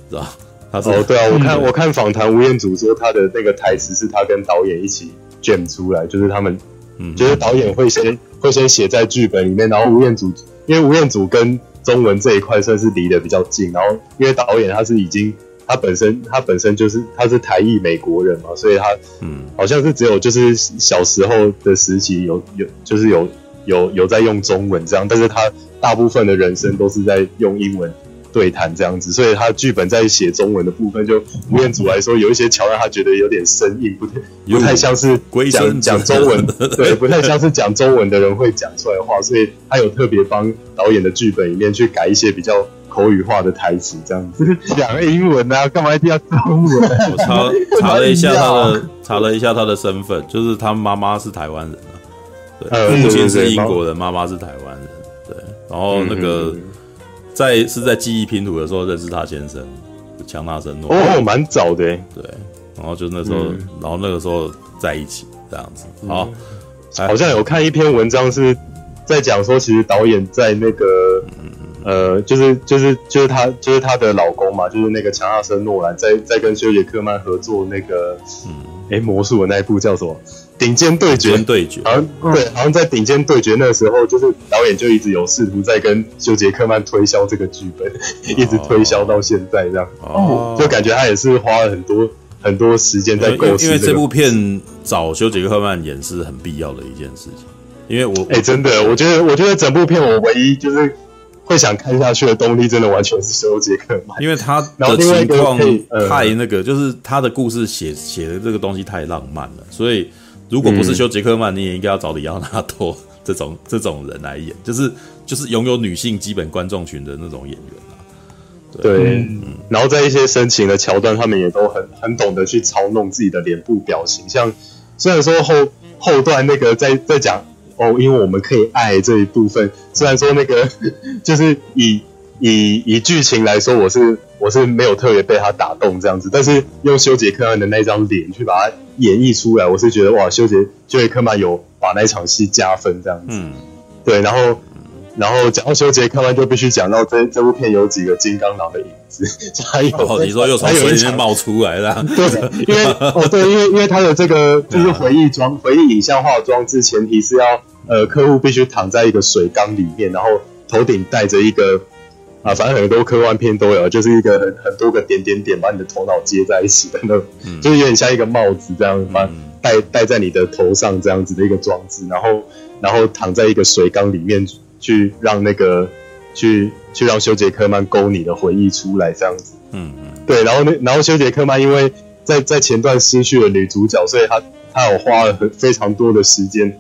是吧？他说哦，对啊，我看我看访谈吴彦祖说他的那个台词是他跟导演一起 jam 出来，就是他们，嗯，就是导演会先会先写在剧本里面，然后吴彦祖因为吴彦祖跟中文这一块算是离得比较近，然后因为导演他是已经他本身他本身就是他是台裔美国人嘛，所以他嗯。好像是只有就是小时候的时期有有就是有有有在用中文这样，但是他大部分的人生都是在用英文对谈这样子，所以他剧本在写中文的部分，就吴彦祖来说，有一些桥段他觉得有点生硬，不太不太像是讲讲 中文，对，不太像是讲中文的人会讲出来的话，所以他有特别帮导演的剧本里面去改一些比较口语化的台词，这样子。讲英文啊，干嘛一定要中文？我查 查了一下他的，查了一下他的身份，就是他妈妈是台湾人啊，对，父亲是英国人，妈妈是台湾人，对，然后那个。在是在记忆拼图的时候认识他先生，强纳森诺。哦，蛮早的，对，然后就那时候，嗯、然后那个时候在一起这样子，好，嗯、好像有看一篇文章是在讲说，其实导演在那个，嗯、呃，就是就是就是他就是他的老公嘛，就是那个强纳森诺兰在在跟休杰克曼合作那个，嗯，哎、欸，魔术的那一部叫什么？顶尖对决，对决，好像对，好像在顶尖对决那个时候，就是导演就一直有试图在跟休杰克曼推销这个剧本，一直推销到现在这样。哦，就感觉他也是花了很多很多时间在构思。因为这部片找休杰克曼演是很必要的一件事情。因为我，哎，真的，我觉得，我觉得整部片我唯一就是会想看下去的动力，真的完全是修杰克曼，因为他的情况太那个，就是他的故事写写的这个东西太浪漫了，所以。如果不是修杰克曼，嗯、你也应该要找李奥纳多 这种这种人来演，就是就是拥有女性基本观众群的那种演员啊。对，对嗯、然后在一些深情的桥段，他们也都很很懂得去操弄自己的脸部表情。像虽然说后后段那个在在讲哦，因为我们可以爱这一部分，虽然说那个 就是以以以剧情来说，我是我是没有特别被他打动这样子，但是用修杰克曼的那张脸去把它。演绎出来，我是觉得哇，修杰修杰克曼有把那场戏加分这样子，嗯，对，然后然后讲到修杰克曼，就必须讲到这这部片有几个金刚狼的影子，还有、哦、你说又从水里面冒出来了，对，因为哦对，因为因为他的这个就是回忆装、回忆影像化装置，前提是要呃客户必须躺在一个水缸里面，然后头顶戴着一个。啊，反正很多科幻片都有，就是一个很很多个点点点把你的头脑接在一起的那种，嗯、就是有点像一个帽子这样，把戴戴在你的头上这样子的一个装置，然后然后躺在一个水缸里面去让那个去去让休杰克曼勾你的回忆出来这样子，嗯嗯，对，然后那然后休杰克曼因为在在前段失去了女主角，所以他他有花了很非常多的时间。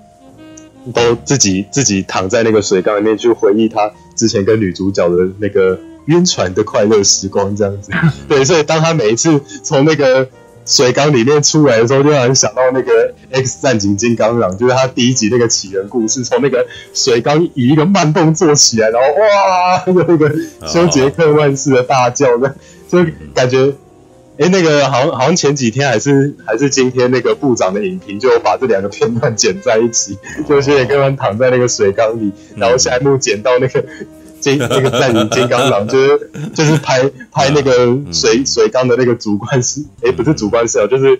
都自己自己躺在那个水缸里面去回忆他之前跟女主角的那个晕船的快乐时光，这样子。对，所以当他每一次从那个水缸里面出来的时候，就让人想到那个《X 战警：金刚狼》，就是他第一集那个起源故事，从那个水缸以一个慢动作起来，然后哇，那个那个休杰克万式的大叫，那就感觉。哎，那个好像好像前几天还是还是今天那个部长的影评，就把这两个片段剪在一起，就休杰克曼躺在那个水缸里，然后下一幕剪到那个金那个战警金刚狼，就是就是拍拍那个水水缸的那个主观视，哎，不是主观视角，就是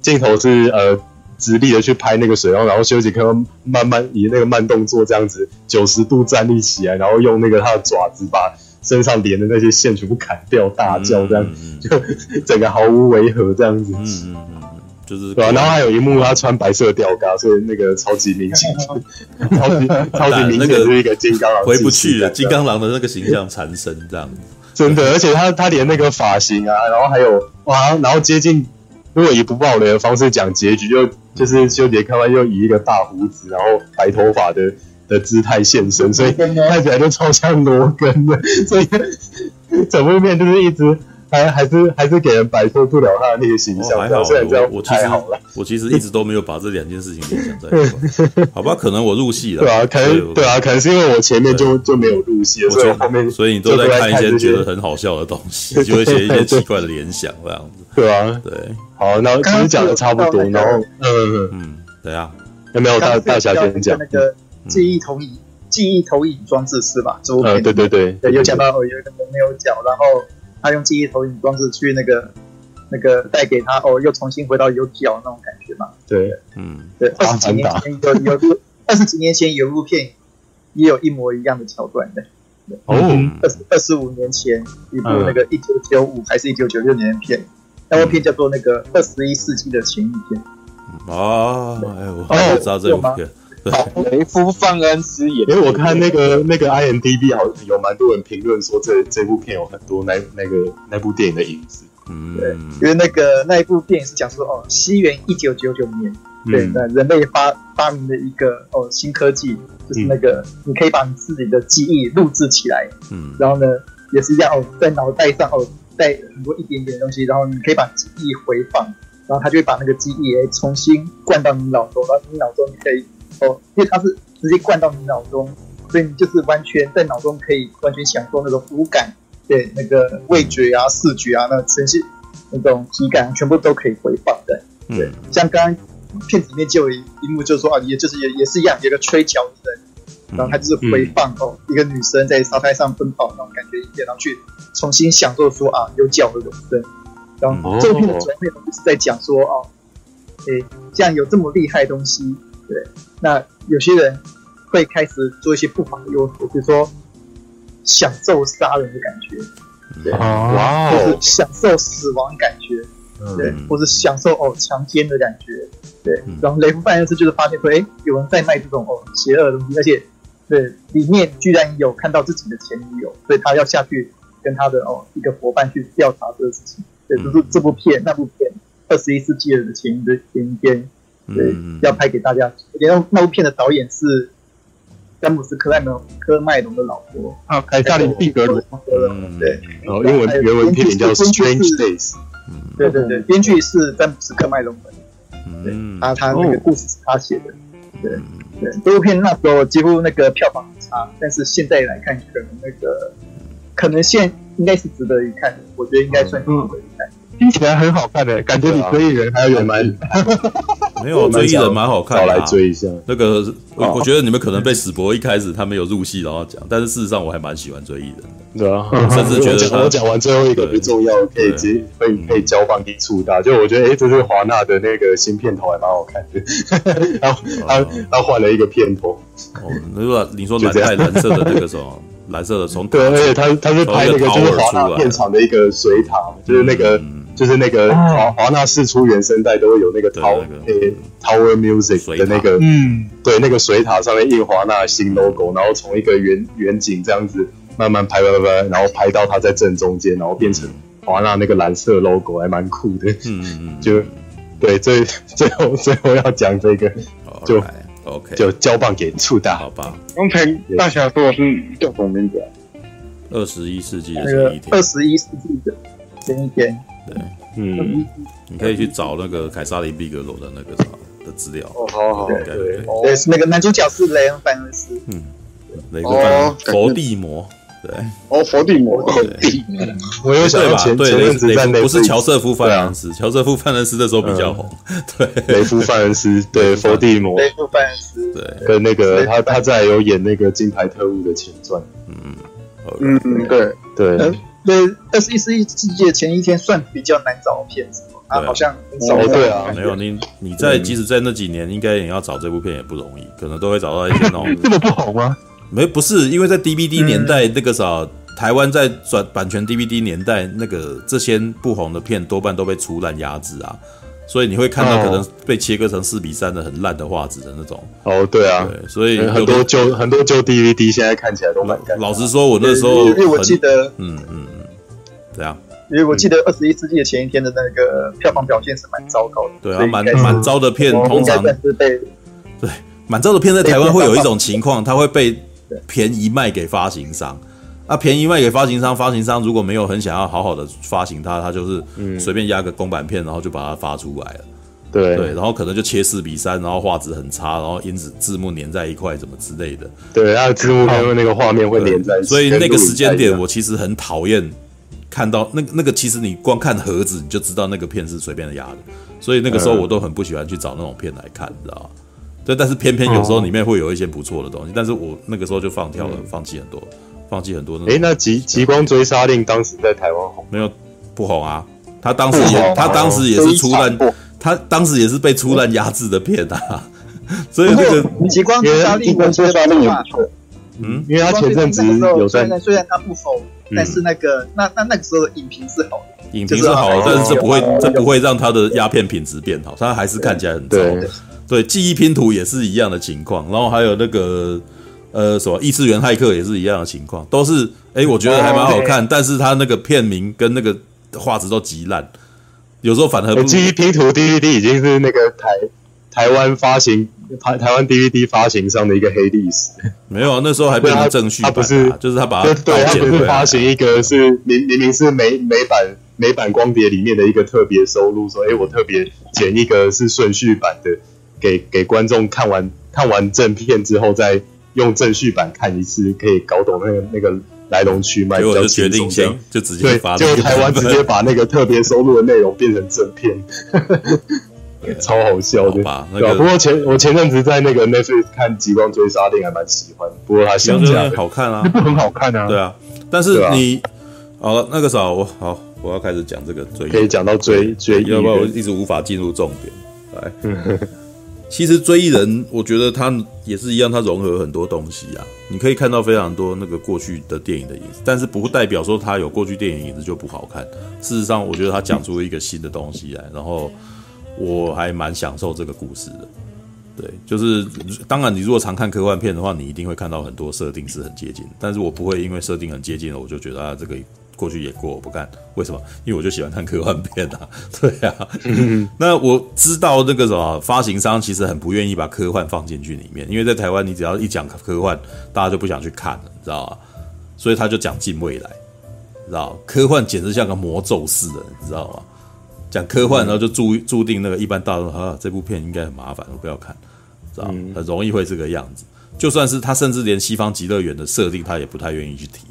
镜头是呃直立的去拍那个水缸，然后休杰克曼慢慢以那个慢动作这样子九十度站立起来，然后用那个他的爪子把。身上连的那些线全部砍掉，大叫这样，嗯嗯、就整个毫无违和这样子。嗯嗯嗯，就是对啊。然后还有一幕，他穿白色吊嘎，所以那个超级明显，超级超级明显是一个金刚狼，回不去了。金刚狼的那个形象缠身这样子，真的。而且他他连那个发型啊，然后还有哇，然后接近，如果以不暴雷的方式讲结局，就就是修杰克曼又以一个大胡子，然后白头发的。的姿态现身，所以看起来就超像罗根的，所以整部片就是一直还还是还是给人摆脱不了他的那个形象。还好，我我其实我其实一直都没有把这两件事情联想在一块。好吧，可能我入戏了。对啊，可能对啊，可能是因为我前面就就没有入戏，所以后面所以你都在看一些觉得很好笑的东西，就会写一些奇怪的联想这样子。对啊，对。好，那其实讲的差不多，然后嗯嗯，对啊，有没有大大侠先讲那个？记忆投影，记忆投影装置是吧？这部片，对对对，对，有讲到有一个人没有脚，然后他用记忆投影装置去那个那个带给他哦，又重新回到有脚那种感觉嘛。对，嗯，对，二十几年前有有 二十几年前有一部片也有一模一样的桥段的。哦，二十二十五年前一部那个一九九五还是一九九六年的片，那部片叫做那个二十一世纪的前一天。哦，哎，我知道这部片。雷夫范恩斯也，因为我看那个那个 IMDB 好像有蛮多人评论说这这部片有很多那那个那部电影的影子。嗯，对，因为那个那一部电影是讲说哦，西元一九九九年，对，那人类发发明的一个哦新科技，就是那个你可以把你自己的记忆录制起来，嗯，然后呢也是一样哦，在脑袋上哦带很多一点点的东西，然后你可以把记忆回放，然后他就会把那个记忆诶重新灌到你脑中，然后你脑中你可以哦，因为它是直接灌到你脑中，所以你就是完全在脑中可以完全享受那种五感。对，那个味觉啊、视觉啊，那全是那种体感，全部都可以回放的。对，嗯、像刚刚片子里面就有一幕，就是说啊，也就是也也是一样，有个吹桥的人，然后他就是回放哦，一个女生在沙滩上奔跑那种感觉一片，然后去重新享受说啊，有脚的人生。然后这部片的主要内容就是在讲说哦，诶，这样有这么厉害的东西，对，那有些人会开始做一些不法的用途，比如说。享受杀人的感觉，对，哇，或是享受死亡感觉，对，或是享受哦强奸的感觉，对。然后雷夫范恩斯就是发现说，哎，有人在卖这种哦邪恶的东西，而且对里面居然有看到自己的前女友，所以他要下去跟他的哦一个伙伴去调查这个事情。对，就是这部片那部片《二十一世纪的前一的前一天》，对，要拍给大家。然后那部片的导演是。詹姆斯·科麦隆，科麦隆的老婆啊，凯撒琳·毕格罗，嗯，对，然后英文原文片名叫《Strange Days》，对对对，编剧是詹姆斯·科麦隆的，嗯，他他那个故事是他写的，对对，这部片那时候几乎那个票房很差，但是现在来看，可能那个可能现应该是值得一看的，我觉得应该算值得一看。听起来很好看的，感觉比追忆人还要有蛮，没有追忆人蛮好看的，来追一下。那个我我觉得你们可能被史博一开始他没有入戏，然后讲，但是事实上我还蛮喜欢追忆人的。对啊，甚至觉得 我讲完最后一个不重要，可以接可以可以交棒给触大，就我觉得哎，这是华纳的那个新片头还蛮好看的。然后他他换了一个片头，哦，那个你说蓝太蓝色的那个什么？蓝色的从对，而且他他是拍那个就是华纳片场的一个水塔，就是那个。就是那个华华纳四出原声带都会有那个 Tower Tower Music 的那个，嗯，对，那个水塔上面印华纳新 logo，然后从一个远远景这样子慢慢拍拍拍，然后拍到它在正中间，然后变成华纳那个蓝色 logo，还蛮酷的。嗯嗯就对，最最后最后要讲这个，就 OK，就交棒给触大，好吧？刚才大侠说的是叫什么名字啊？二十一世纪的前一天。二十一世纪的前一天。对，嗯，你可以去找那个凯撒琳·毕格罗的那个啥的资料。哦，好好，对。对，那个男主角是雷恩·范恩斯。嗯，雷恩·范恩斯，佛地魔。对，哦，佛地魔，佛地魔。我又想到前前阵子在不是乔瑟夫·范恩斯，乔瑟夫·范恩斯那时候比较红。对，雷夫·范恩斯，对，佛地魔。雷夫·范恩斯，对，跟那个他他在有演那个《金牌特务》的前传。嗯嗯嗯，对。对。对，二十一世纪的前一天算比较难找的片子，啊，好像很少。对啊，没有你，你在即使在那几年，应该也要找这部片也不容易，可能都会找到一些那种。这么不好吗？没，不是，因为在 DVD 年代那个啥，台湾在转版权 DVD 年代，那个这些不红的片多半都被粗烂压制啊。所以你会看到可能被切割成四比三的很烂的画质的那种。哦，对啊，对，所以很多旧很多旧 DVD 现在看起来都蛮干。老实说，我那时候，因为我记得，嗯嗯嗯，怎样？因为我记得二十一世纪的前一天的那个票房表现是蛮糟糕的。对啊，蛮蛮糟的片，通常是被对蛮糟的片在台湾会有一种情况，它会被便宜卖给发行商。那、啊、便宜卖给发行商，发行商如果没有很想要好好的发行它，它就是随便压个公版片，然后就把它发出来了。对对，然后可能就切四比三，然后画质很差，然后因此字幕粘在一块，怎么之类的。对，然后字幕因为那个画面会粘在一起。所以那个时间点，我其实很讨厌看到那那个，其实你光看盒子你就知道那个片是随便的压的。所以那个时候我都很不喜欢去找那种片来看，你知道吗？对，但是偏偏有时候里面会有一些不错的东西，但是我那个时候就放掉了，放弃很多。放弃很多哎，那极极光追杀令当时在台湾红没有？不红啊！他当时也他当时也是出烂，他当时也是被出烂压制的片啊。所以那个极光追杀令，追杀令也不错。嗯，因为他前阵子有在，虽然他不红，但是那个那那那个时候的影评是好的，影评是好的，但是这不会这不会让他的鸦片品质变好，他还是看起来很糟。对，记忆拼图也是一样的情况，然后还有那个呃什么异次元骇客也是一样的情况，都是哎，我觉得还蛮好看，但是他那个片名跟那个画质都极烂，有时候反而不。记忆拼图 DVD 已经是那个台台湾发行台台湾 DVD 发行上的一个黑历史。没有啊，那时候还变成正序版，啊，他不是就是他把它对，他不是发行一个是明明明是美美版。美版光碟里面的一个特别收录，说：“哎，我特别剪一个是顺序版的，给给观众看完看完正片之后，再用正序版看一次，可以搞懂那个那个来龙去脉。”我就决定先就直接发，就台湾直接把那个特别收录的内容变成正片，超好笑的。那个、不过前我前阵子在那个 Netflix 看《极光追杀令》，还蛮喜欢。不过它相对好看啊，那不很好看啊？对啊，但是你好了，那个时候我好。我要开始讲这个追，可以讲到追追，要不然我一直无法进入重点。来，其实追忆人，我觉得他也是一样，他融合很多东西啊。你可以看到非常多那个过去的电影的影子，但是不代表说他有过去电影影子就不好看。事实上，我觉得他讲出了一个新的东西来，然后我还蛮享受这个故事的。对，就是当然，你如果常看科幻片的话，你一定会看到很多设定是很接近，但是我不会因为设定很接近了，我就觉得啊这个。过去也过，我不看，为什么？因为我就喜欢看科幻片啊，对啊。那我知道那个什么发行商其实很不愿意把科幻放进去里面，因为在台湾你只要一讲科幻，大家就不想去看了，你知道吗？所以他就讲近未来，知道科幻简直像个魔咒似的，你知道吗？讲科幻，然后就注注定那个一般大众啊，这部片应该很麻烦，我不要看，知道很容易会这个样子。就算是他，甚至连西方极乐园的设定，他也不太愿意去提。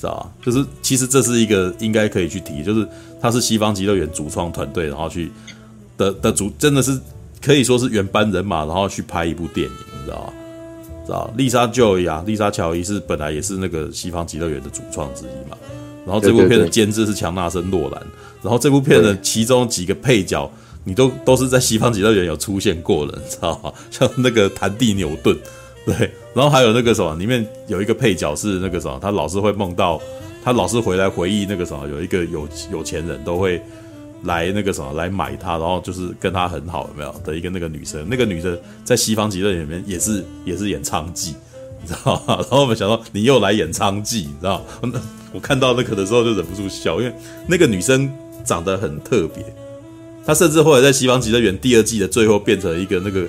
知道吧？就是其实这是一个应该可以去提，就是他是西方极乐园主创团队，然后去的的主真的是可以说是原班人马，然后去拍一部电影，你知道吧？知道丽莎·乔伊啊，丽莎·乔伊是本来也是那个西方极乐园的主创之一嘛。然后这部片的监制是强纳森·诺兰，然后这部片的其中几个配角，你都都是在西方极乐园有出现过的，你知道吗？像那个谭蒂·牛顿。对，然后还有那个什么，里面有一个配角是那个什么，他老是会梦到，他老是回来回忆那个什么，有一个有有钱人都会来那个什么来买他，然后就是跟他很好，有没有的一个那个女生，那个女生在西方极乐园里面也是也是演娼妓，你知道吗？然后我们想到你又来演娼妓，你知道吗？我看到那个的时候就忍不住笑，因为那个女生长得很特别，她甚至后来在西方极乐园第二季的最后变成一个那个。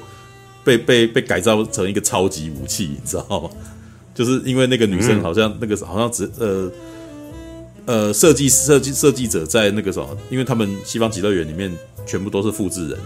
被被被改造成一个超级武器，你知道吗？就是因为那个女生好像那个好像只呃呃设计设计设计者在那个什么，因为他们西方极乐园里面全部都是复制人，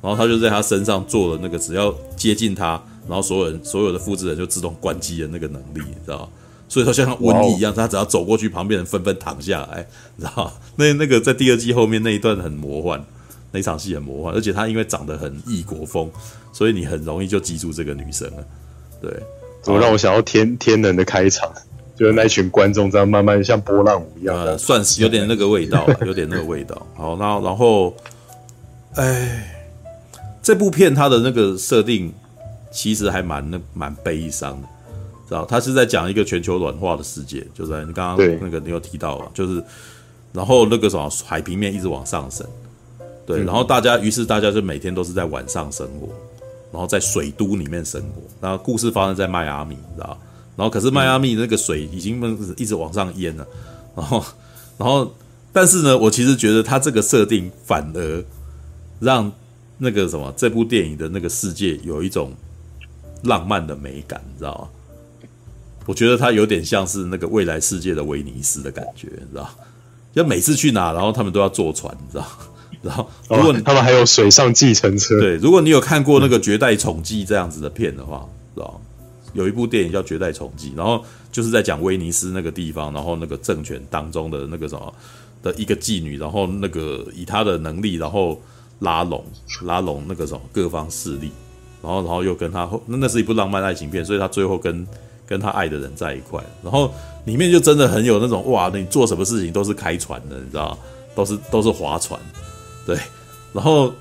然后他就在他身上做了那个只要接近他，然后所有人所有的复制人就自动关机的那个能力，你知道吗？所以说像瘟疫一样，他只要走过去，旁边人纷纷躺下来，你知道吗？那那个在第二季后面那一段很魔幻。那场戏很魔幻，而且她因为长得很异国风，所以你很容易就记住这个女生了。对，怎么让我想到天天能的开场，就是那群观众这样慢慢像波浪舞一样，呃，算是有点那个味道，有点那个味道。好，那然后，哎，这部片它的那个设定其实还蛮那蛮悲伤的，知道？它是在讲一个全球暖化的世界，就是你刚刚那个你有提到啊，就是然后那个什么海平面一直往上升。对，然后大家，于是大家就每天都是在晚上生活，然后在水都里面生活。然后故事发生在迈阿密，你知道？然后可是迈阿密那个水已经一直往上淹了，然后，然后，但是呢，我其实觉得他这个设定反而让那个什么这部电影的那个世界有一种浪漫的美感，你知道吗？我觉得它有点像是那个未来世界的威尼斯的感觉，你知道？就每次去哪，然后他们都要坐船，你知道？然后，如果他们还有水上计程车，对，如果你有看过那个《绝代宠妓》这样子的片的话，知道有一部电影叫《绝代宠妓》，然后就是在讲威尼斯那个地方，然后那个政权当中的那个什么的一个妓女，然后那个以她的能力，然后拉拢拉拢那个什么各方势力，然后然后又跟他那那是一部浪漫爱情片，所以她最后跟跟他爱的人在一块，然后里面就真的很有那种哇，你做什么事情都是开船的，你知道都是都是划船。对，然后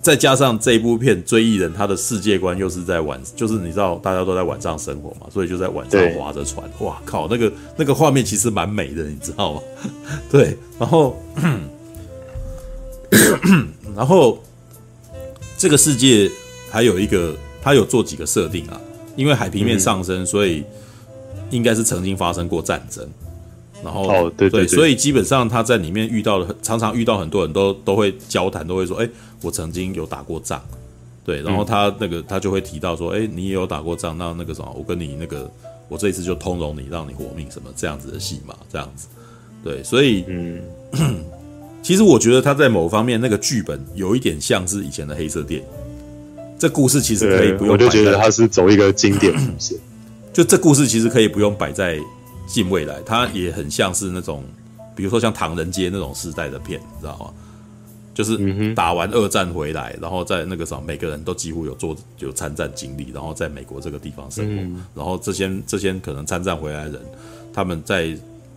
再加上这一部片《追忆人》，他的世界观又是在晚，就是你知道大家都在晚上生活嘛，所以就在晚上划着船。哇靠，那个那个画面其实蛮美的，你知道吗？对，然后然后这个世界还有一个，他有做几个设定啊？因为海平面上升，所以应该是曾经发生过战争。然后，哦，对对，对，所以基本上他在里面遇到了，常常遇到很多人都都会交谈，都会说，哎，我曾经有打过仗。对，然后他那个他就会提到说，哎，你也有打过仗，那那个什么，我跟你那个，我这一次就通融你，让你活命什么这样子的戏码，这样子。对，所以，嗯，其实我觉得他在某方面那个剧本有一点像是以前的黑色电影。这故事其实可以不用，我就觉得他是走一个经典路线。就这故事其实可以不用摆在近未来，它也很像是那种，比如说像唐人街那种时代的片，你知道吗？就是打完二战回来，然后在那个时候，每个人都几乎有做有参战经历，然后在美国这个地方生活，然后这些这些可能参战回来的人，他们在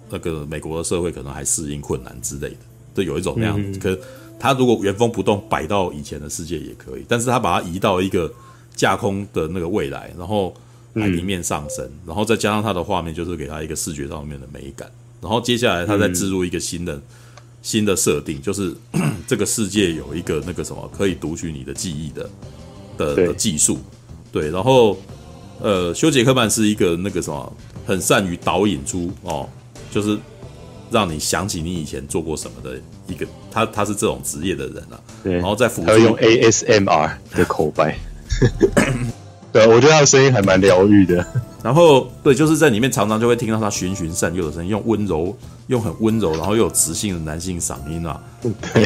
那个美国的社会可能还适应困难之类的，就有一种那样子。可他如果原封不动摆到以前的世界也可以，但是他把它移到一个架空的那个未来，然后海平面上升，然后再加上它的画面，就是给他一个视觉上面的美感，然后接下来他再置入一个新的。新的设定就是 这个世界有一个那个什么可以读取你的记忆的的的技术，对，然后呃，修杰克曼是一个那个什么很善于导引出哦，就是让你想起你以前做过什么的一个，他他是这种职业的人啊，对，然后再辅助用 ASMR 的口白，对，我觉得他的声音还蛮疗愈的。然后，对，就是在里面常常就会听到他循循善诱的声音，用温柔，用很温柔，然后又有磁性的男性嗓音啊，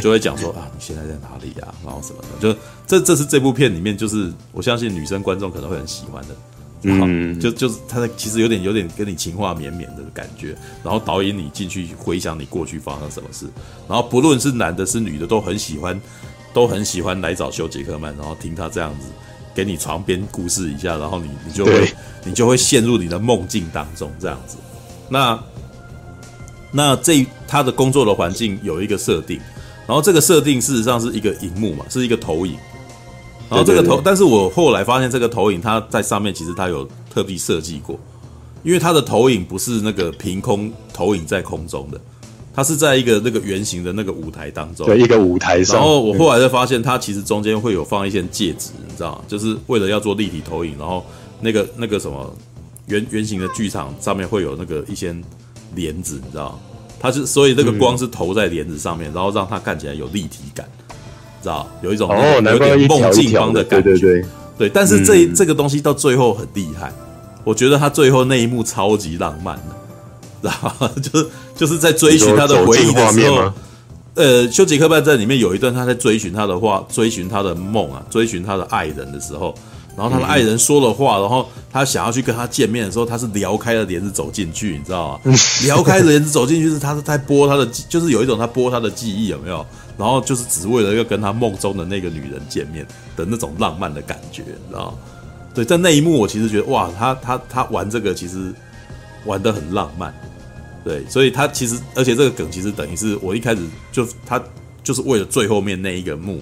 就会讲说啊，你现在在哪里呀？然后什么的，就这这是这部片里面，就是我相信女生观众可能会很喜欢的，嗯，就就是他的其实有点有点跟你情话绵绵的感觉，然后导引你进去回想你过去发生什么事，然后不论是男的是女的都很喜欢，都很喜欢来找修杰克曼，然后听他这样子。给你床边故事一下，然后你你就会你就会陷入你的梦境当中这样子。那那这他的工作的环境有一个设定，然后这个设定事实上是一个荧幕嘛，是一个投影。然后这个投，对对对，但是我后来发现这个投影它在上面其实它有特地设计过，因为它的投影不是那个凭空投影在空中的。它是在一个那个圆形的那个舞台当中，对，一个舞台上。然后我后来就发现，它其实中间会有放一些戒指，你知道吗？就是为了要做立体投影。然后那个那个什么圆圆形的剧场上面会有那个一些帘子，你知道吗？它是所以那个光是投在帘子上面，嗯、然后让它看起来有立体感，知道有一种有点梦境般的感觉。对对对，对。但是这、嗯、这个东西到最后很厉害，我觉得它最后那一幕超级浪漫的。就是就是在追寻他的回忆的时候，呃，休杰克曼在里面有一段他在追寻他的话，追寻他的梦啊，追寻他的爱人的时候，然后他的爱人说了话，然后他想要去跟他见面的时候，他是撩开了帘子走进去，你知道吗？撩开了帘子走进去是他是在播他的，就是有一种他播他的记忆有没有？然后就是只为了要跟他梦中的那个女人见面的那种浪漫的感觉，你知道吗？对，在那一幕我其实觉得哇，他他他玩这个其实玩的很浪漫。对，所以他其实，而且这个梗其实等于是我一开始就他就是为了最后面那一个幕，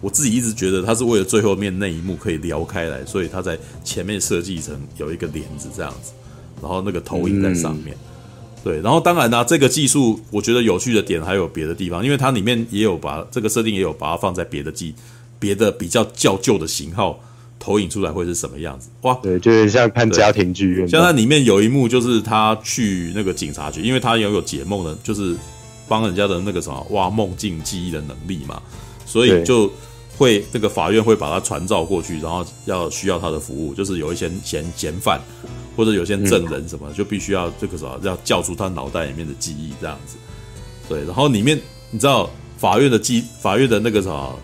我自己一直觉得他是为了最后面那一幕可以撩开来，所以他在前面设计成有一个帘子这样子，然后那个投影在上面。嗯、对，然后当然呢、啊，这个技术我觉得有趣的点还有别的地方，因为它里面也有把这个设定也有把它放在别的机，别的比较较旧的型号。投影出来会是什么样子？哇，对，就是像看家庭剧院。像它里面有一幕，就是他去那个警察局，因为他拥有解梦的，就是帮人家的那个什么挖梦境记忆的能力嘛，所以就会那个法院会把他传召过去，然后要需要他的服务，就是有一些嫌嫌犯或者有些证人什么，就必须要这个什么要叫出他脑袋里面的记忆这样子。对，然后里面你知道法院的记法院的那个什么。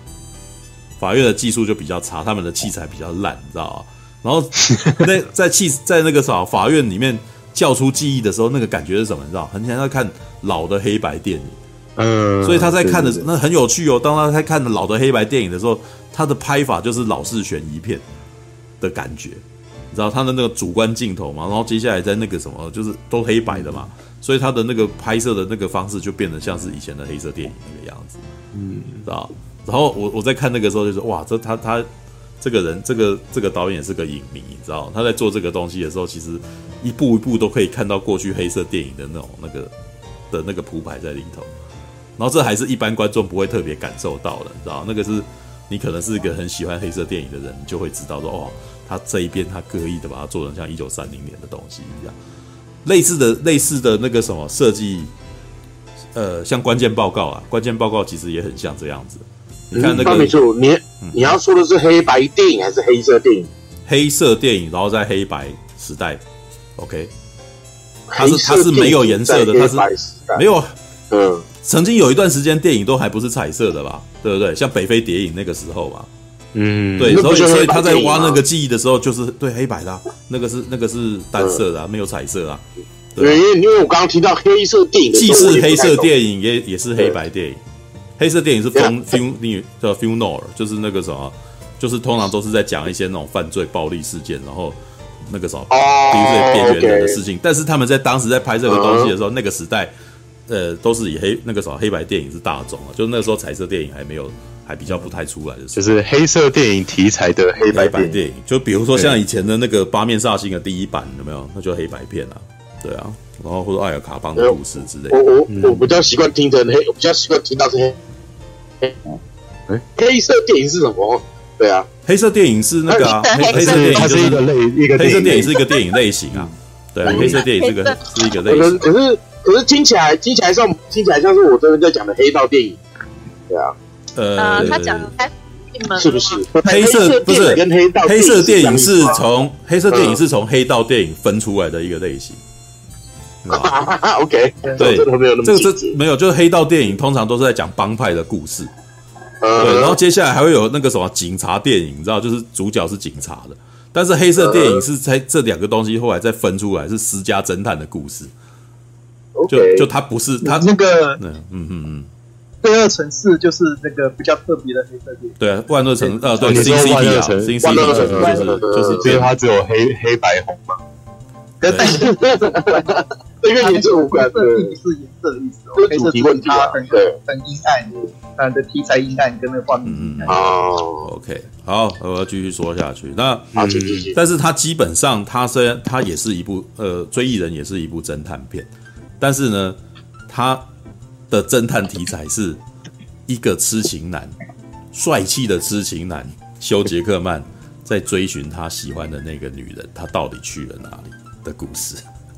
法院的技术就比较差，他们的器材比较烂，你知道吗？然后那 在器在那个啥法院里面叫出记忆的时候，那个感觉是什么？你知道，很想要看老的黑白电影。嗯，所以他在看的那很有趣哦。当他在看老的黑白电影的时候，他的拍法就是老式悬疑片的感觉，你知道他的那个主观镜头嘛？然后接下来在那个什么，就是都黑白的嘛，所以他的那个拍摄的那个方式就变得像是以前的黑色电影那个样子，嗯，知道。然后我我在看那个时候就说哇，这他他这个人这个这个导演是个影迷，你知道他在做这个东西的时候，其实一步一步都可以看到过去黑色电影的那种那个的那个铺排在里头。然后这还是一般观众不会特别感受到的，你知道那个是你可能是一个很喜欢黑色电影的人，你就会知道说，哦，他这一边他刻意的把它做成像一九三零年的东西一样，类似的类似的那个什么设计，呃，像关键报告啊，关键报告其实也很像这样子。你看那个，没错，你你要说的是黑白电影还是黑色电影？黑色电影，然后在黑白时代，OK，它是它是没有颜色的，它是没有，嗯。曾经有一段时间，电影都还不是彩色的吧？对不对？像《北非谍影》那个时候嘛，嗯，对，所以所以他在挖那个记忆的时候，就是对黑白的、啊，那个是那个是单色的、啊，没有彩色啊。对，因为因为我刚刚提到黑色电影，既是黑色电影，也也是黑白电影。黑色电影是风 film 叫 film noir，就是那个什么，就是通常都是在讲一些那种犯罪暴力事件，然后那个什么，比如说边缘人的事情。但是他们在当时在拍这个东西的时候，那个时代。呃，都是以黑那个什么黑白电影是大众啊，就那个时候彩色电影还没有，还比较不太出来的时候，就是黑色电影题材的黑白电影，电影就比如说像以前的那个八面煞星的第一版有没有？那就黑白片啊，对啊，然后或者艾尔卡邦的故事之类的。我我我比较习惯听成黑，我比较习惯听到是黑。黑，黑色电影是什么？对啊，黑色电影是那个啊，黑黑色电影就是一个类一个黑色电影是一个电影类型啊，对啊，黑色电影这个是一个类型，可是。可是听起来听起来像听起来像是我这边在讲的黑道电影，对啊，呃，他讲的是不是？黑色不是跟黑道黑色电影是从黑色电影是从黑道电影分出来的一个类型。OK，对，这个这没有，就是黑道电影通常都是在讲帮派的故事，对，然后接下来还会有那个什么警察电影，你知道，就是主角是警察的，但是黑色电影是在这两个东西后来再分出来是私家侦探的故事。就就他不是他那个，嗯嗯嗯，罪恶城市就是那个比较特别的黑色电影。对啊，万恶城呃，对，C C P 啊，C C P 就是就是，因为它只有黑黑白红嘛。跟但 是这个颜色无关，这并不是颜色的意思哦。黑色题它很很阴暗，它的题材阴暗，跟那个画面阴暗。哦，OK，好，我要继续说下去。那但是它基本上，它虽然它也是一部呃，追忆人也是一部侦探片。但是呢，他的侦探题材是一个痴情男，帅气的痴情男休杰克曼在追寻他喜欢的那个女人，他到底去了哪里的故事。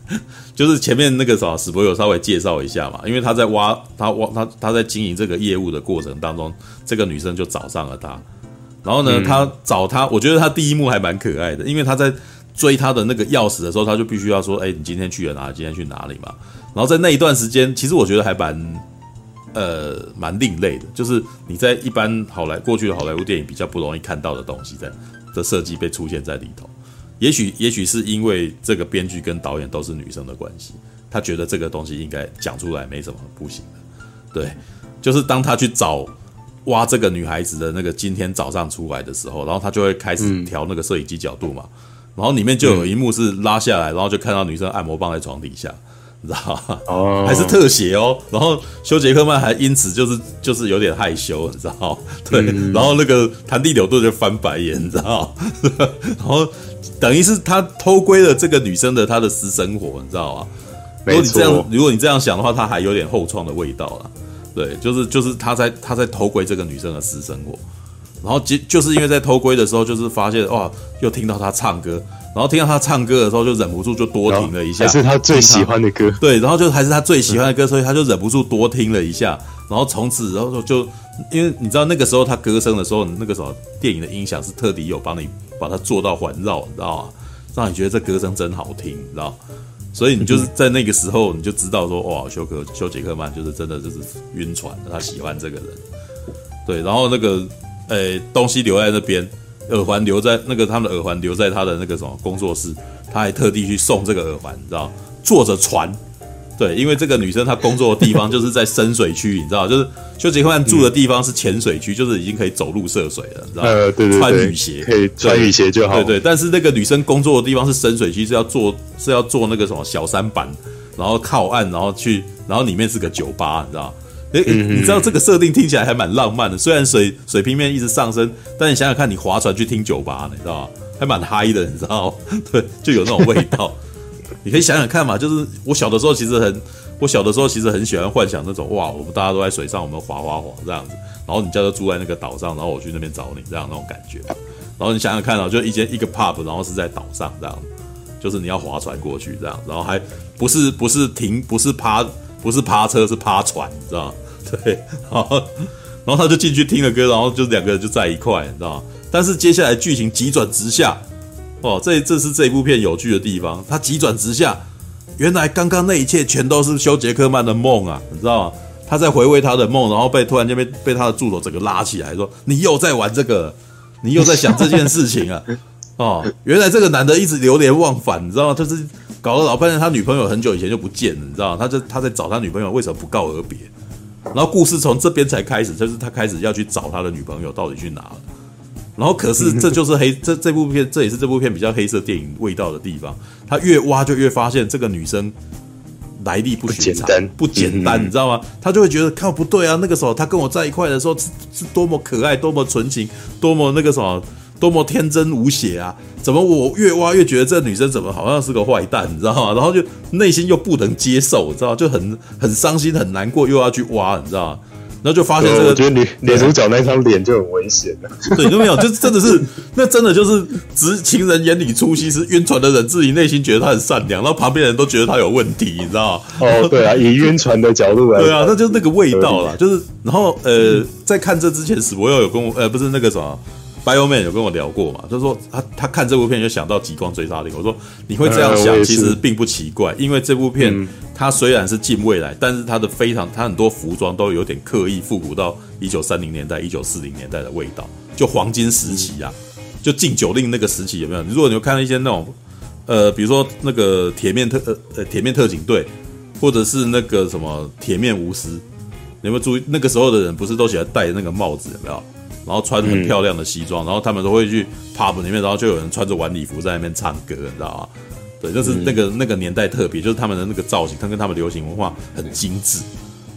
就是前面那个啥史博有稍微介绍一下嘛，因为他在挖他挖他他在经营这个业务的过程当中，这个女生就找上了他。然后呢，嗯、他找他，我觉得他第一幕还蛮可爱的，因为他在追他的那个钥匙的时候，他就必须要说：“哎，你今天去了哪里？今天去哪里嘛？”然后在那一段时间，其实我觉得还蛮，呃，蛮另类的，就是你在一般好莱过去的好莱坞电影比较不容易看到的东西，在的设计被出现在里头。也许也许是因为这个编剧跟导演都是女生的关系，他觉得这个东西应该讲出来没什么不行的。对，就是当他去找挖这个女孩子的那个今天早上出来的时候，然后他就会开始调那个摄影机角度嘛。然后里面就有一幕是拉下来，然后就看到女生按摩棒在床底下，你知道吗？哦，还是特写哦。然后休杰克曼还因此就是就是有点害羞，你知道吗？对。然后那个谭蒂纽顿就翻白眼，你知道吗？然后等于是他偷窥了这个女生的她的私生活，你知道吗？如果你这样，如果你这样想的话，他还有点后创的味道了。对，就是就是他在他在偷窥这个女生的私生活。然后就就是因为在偷窥的时候，就是发现哇，又听到他唱歌，然后听到他唱歌的时候，就忍不住就多听了一下，还是他最喜欢的歌，对，然后就还是他最喜欢的歌，所以他就忍不住多听了一下，然后从此，然后就因为你知道那个时候他歌声的时候，那个时候电影的音响是特地有帮你把它做到环绕，你知道吗？让你觉得这歌声真好听，你知道？所以你就是在那个时候你就知道说哇，休克休杰克曼就是真的就是晕船，他喜欢这个人，对，然后那个。诶、欸，东西留在那边，耳环留在那个他们的耳环留在他的那个什么工作室，他还特地去送这个耳环，你知道？坐着船，对，因为这个女生她工作的地方就是在深水区，你知道？就是休杰克曼住的地方是浅水区，就是已经可以走路涉水了，你知道？呃，对对对，穿雨鞋可以穿雨鞋就好。对，对对，但是那个女生工作的地方是深水区，是要坐是要坐那个什么小舢板，然后靠岸，然后去，然后里面是个酒吧，你知道？诶，你知道这个设定听起来还蛮浪漫的，虽然水水平面一直上升，但你想想看，你划船去听酒吧，你知道吗？还蛮嗨的，你知道吗？对，就有那种味道。你可以想想看嘛，就是我小的时候其实很，我小的时候其实很喜欢幻想那种哇，我们大家都在水上，我们划划划这样子，然后你家就住在那个岛上，然后我去那边找你这样那种感觉。然后你想想看啊，就一间一个 pub，然后是在岛上这样，就是你要划船过去这样，然后还不是不是停，不是趴，不是趴车，是趴船，你知道？对，然后然后他就进去听了歌，然后就两个人就在一块，你知道？但是接下来剧情急转直下，哦，这这是这一部片有趣的地方，它急转直下，原来刚刚那一切全都是休杰克曼的梦啊，你知道吗？他在回味他的梦，然后被突然间被被他的助手整个拉起来说：“你又在玩这个。”你又在想这件事情啊？哦，原来这个男的一直流连忘返，你知道吗？就是搞了老半天，他女朋友很久以前就不见了，你知道吗？他就他在找他女朋友，为什么不告而别？然后故事从这边才开始，就是他开始要去找他的女朋友到底去哪了。然后可是这就是黑 这这部片，这也是这部片比较黑色电影味道的地方。他越挖就越发现这个女生。来历不寻常，不简单，你知道吗？他就会觉得靠不对啊！那个时候他跟我在一块的时候是是多么可爱，多么纯情，多么那个什么，多么天真无邪啊！怎么我越挖越觉得这女生怎么好像是个坏蛋，你知道吗？然后就内心又不能接受，你知道吗？就很很伤心，很难过，又要去挖，你知道吗？然后就发现这个，我觉得女女主角那张脸就很危险了。对，就没有，就真的是，那真的就是，只情人眼里出西施，晕船的人自己内心觉得他很善良，然后旁边人都觉得他有问题，你知道吗？哦，对啊，以晕船的角度来，对啊，那就是那个味道啦，就是，然后呃，在看这之前，史博佑有跟我，呃，不是那个什么。Bioman 有跟我聊过嘛？他说他他看这部片就想到《极光追杀令》。我说你会这样想，其实并不奇怪，因为这部片它虽然是近未来，但是它的非常它很多服装都有点刻意复古到一九三零年代、一九四零年代的味道，就黄金时期啊，就禁酒令那个时期有没有？如果你有看到一些那种呃，比如说那个铁面特呃呃铁面特警队，或者是那个什么铁面无私，你有没有注意那个时候的人不是都喜欢戴那个帽子有没有？然后穿很漂亮的西装，嗯、然后他们都会去 pub 里面，然后就有人穿着晚礼服在那边唱歌，你知道吗？对，就是那个、嗯、那个年代特别，就是他们的那个造型，他跟他们流行文化很精致。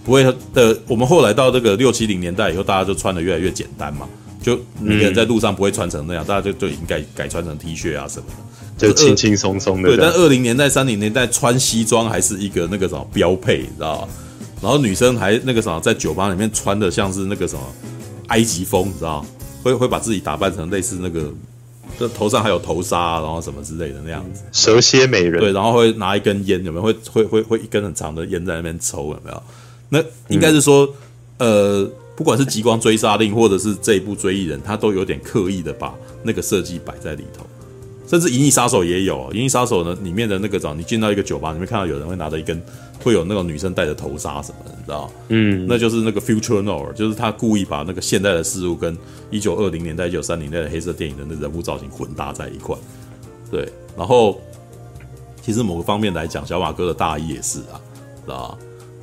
不会的，我们后来到这个六七零年代以后，大家就穿的越来越简单嘛，就每个人在路上不会穿成那样，大家就就已经改改穿成 T 恤啊什么的，就轻轻松松的。对，但二零年代、三零年代穿西装还是一个那个什么标配，你知道吗？然后女生还那个什么，在酒吧里面穿的像是那个什么。埃及风，你知道，会会把自己打扮成类似那个，这头上还有头纱，然后什么之类的那样子。蛇蝎美人，对，然后会拿一根烟，有没有？会会会会一根很长的烟在那边抽，有没有？那应该是说，嗯、呃，不管是极光追杀令，或者是这一部追忆人，他都有点刻意的把那个设计摆在里头。甚至《银翼杀手》也有，《银翼杀手》呢里面的那个早，你进到一个酒吧，你会看到有人会拿着一根，会有那种女生戴着头纱什么的，你知道？嗯，那就是那个 Future Noir，就是他故意把那个现代的事物跟一九二零年代、一九三零年代的黑色电影的那人物造型混搭在一块。对，然后其实某个方面来讲，小马哥的大衣也是啊，知道？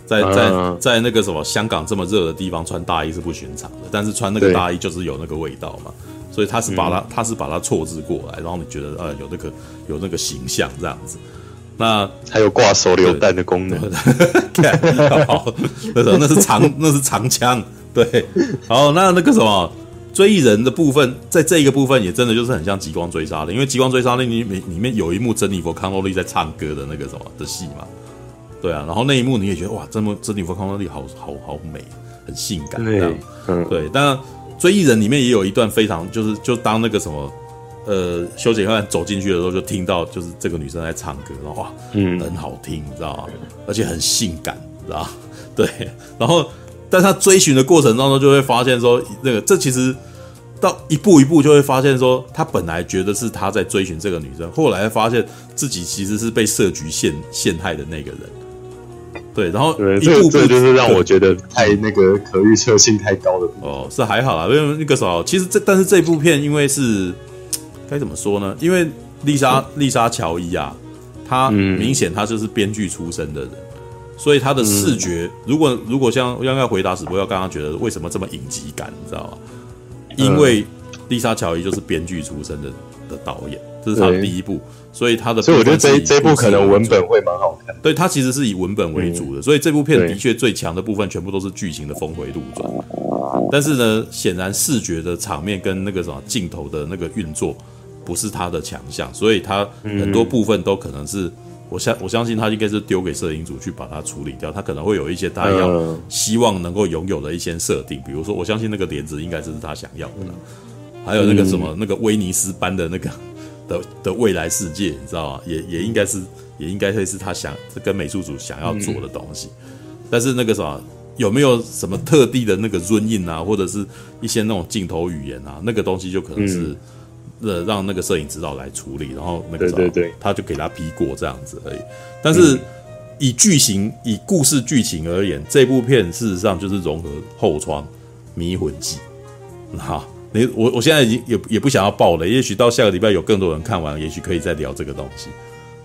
在在在那个什么香港这么热的地方穿大衣是不寻常的，但是穿那个大衣就是有那个味道嘛。所以他是把它，他是把它错置过来，然后你觉得呃有那个有那个形象这样子，那还有挂手榴弹的功能，好，那时候那是长那是长枪，对，好，那那个什么追忆人的部分，在这一个部分也真的就是很像极光追杀的，因为极光追杀那里面里面有一幕珍妮佛康诺利在唱歌的那个什么的戏嘛，对啊，然后那一幕你也觉得哇，珍妮珍妮佛康诺利好好好美，很性感这样，对，嗯，对，但。追忆人里面也有一段非常，就是就当那个什么，呃，修杰克曼走进去的时候，就听到就是这个女生在唱歌，然后哇，嗯，很好听，你知道吗？而且很性感，你知道吗？对，然后，但他追寻的过程当中，就会发现说，那个这其实到一步一步就会发现说，他本来觉得是他在追寻这个女生，后来发现自己其实是被设局陷陷害的那个人。对，然后对，这这就是让我觉得太那个可预测性太高的哦，是还好啦，因为那个时候其实这但是这部片因为是该怎么说呢？因为丽莎丽莎乔伊啊，她明显她就是编剧出身的人，所以她的视觉，如果如果像要要回答史博要刚刚觉得为什么这么影集感，你知道吗？因为丽莎乔伊就是编剧出身的的导演，这是他的第一部。所以他的，所以我觉得这这部可能文本会蛮好看。对，他其实是以文本为主的，嗯、所以这部片的确最强的部分全部都是剧情的峰回路转。但是呢，显然视觉的场面跟那个什么镜头的那个运作不是他的强项，所以他很多部分都可能是我相我相信他应该是丢给摄影组去把它处理掉，他可能会有一些他要希望能够拥有的一些设定，比如说我相信那个帘子应该是他想要的，还有那个什么那个威尼斯般的那个的的未来世界，你知道吗？也也应该是也应该会是他想跟美术组想要做的东西，但是那个什么有没有什么特地的那个 zoom in 啊，或者是一些那种镜头语言啊，那个东西就可能是。呃，让那个摄影指导来处理，然后那个对对对，他就给他批过这样子而已。但是以剧情、以故事剧情而言，这部片事实上就是融合后窗、迷魂记。好，你我我现在已经也也不想要爆了，也许到下个礼拜有更多人看完，也许可以再聊这个东西。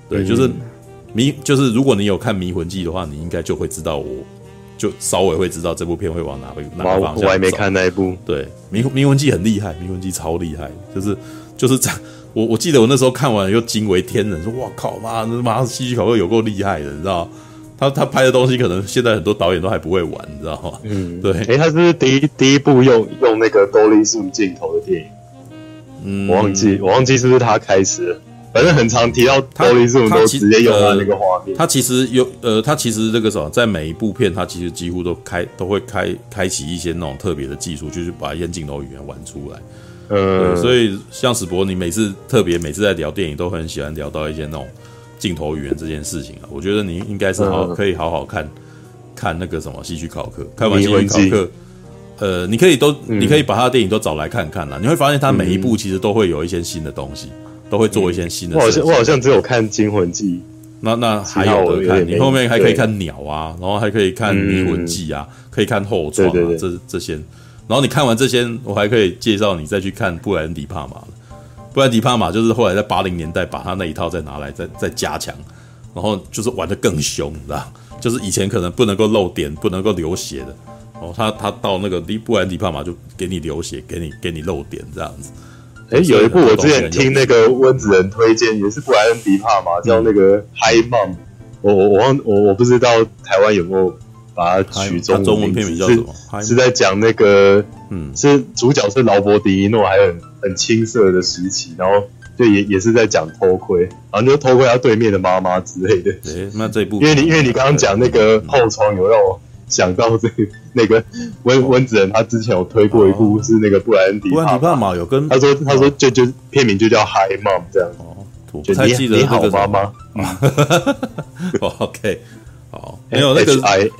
对，就是迷，就是如果你有看迷魂记的话，你应该就会知道我。就稍微会知道这部片会往哪个哪个方向走。我还没看那一部。对，《迷迷魂记》很厉害，《迷魂记》超厉害，就是就是这样。我我记得我那时候看完又惊为天人，说：“哇靠妈，那马上希区考克有够厉害的，你知道？他他拍的东西可能现在很多导演都还不会玩，你知道吗？”嗯，对。哎，他是第一第一部用用那个 Dolly Zoom 镜头的电影？嗯，我忘记我忘记是不是他开始了。反正很常提到他，他直接用他那个画面。他其实有呃，他其实这个什么，在每一部片，他其实几乎都开都会开开启一些那种特别的技术，就是把一些镜头语言玩出来。嗯，所以像史博，你每次特别每次在聊电影，都很喜欢聊到一些那种镜头语言这件事情啊。我觉得你应该是好可以好好看看那个什么戏剧考课，看完戏剧考克，呃，你可以都你可以把他的电影都找来看看啦，你会发现他每一部其实都会有一些新的东西。都会做一些新的、嗯。我好像我好像只有看《惊魂记》，那那还有的看，你后面还可以看《鸟》啊，然后还可以看《迷魂记》啊，嗯、可以看《后窗》啊，这这些。然后你看完这些，我还可以介绍你再去看布莱恩迪帕玛。布莱恩迪帕玛就是后来在八零年代把他那一套再拿来再再加强，然后就是玩得更凶，你知道？就是以前可能不能够漏点，不能够流血的，哦，他他到那个布莱恩迪帕玛就给你流血，给你给你漏点这样子。哎，有一部我之前听那个温子仁推荐，也是布莱恩迪帕玛，叫那个《Mom》。我我我忘我我不知道台湾有没有把它取中中文片名叫什么？是在讲那个，嗯，是主角是劳勃迪诺，还很很青涩的时期，然后就也也是在讲偷窥，然后就偷窥他对面的妈妈之类的。哎，那这一部，因为你因为你刚刚讲那个后窗，有让我。想到这个那个温温子仁，他之前有推过一部是那个布莱恩迪帕玛，布莱恩迪帕玛有跟他说他说就就片名就叫 Hi Mom 这样哦，我不太记得那个妈妈。哦，OK，好，没有那个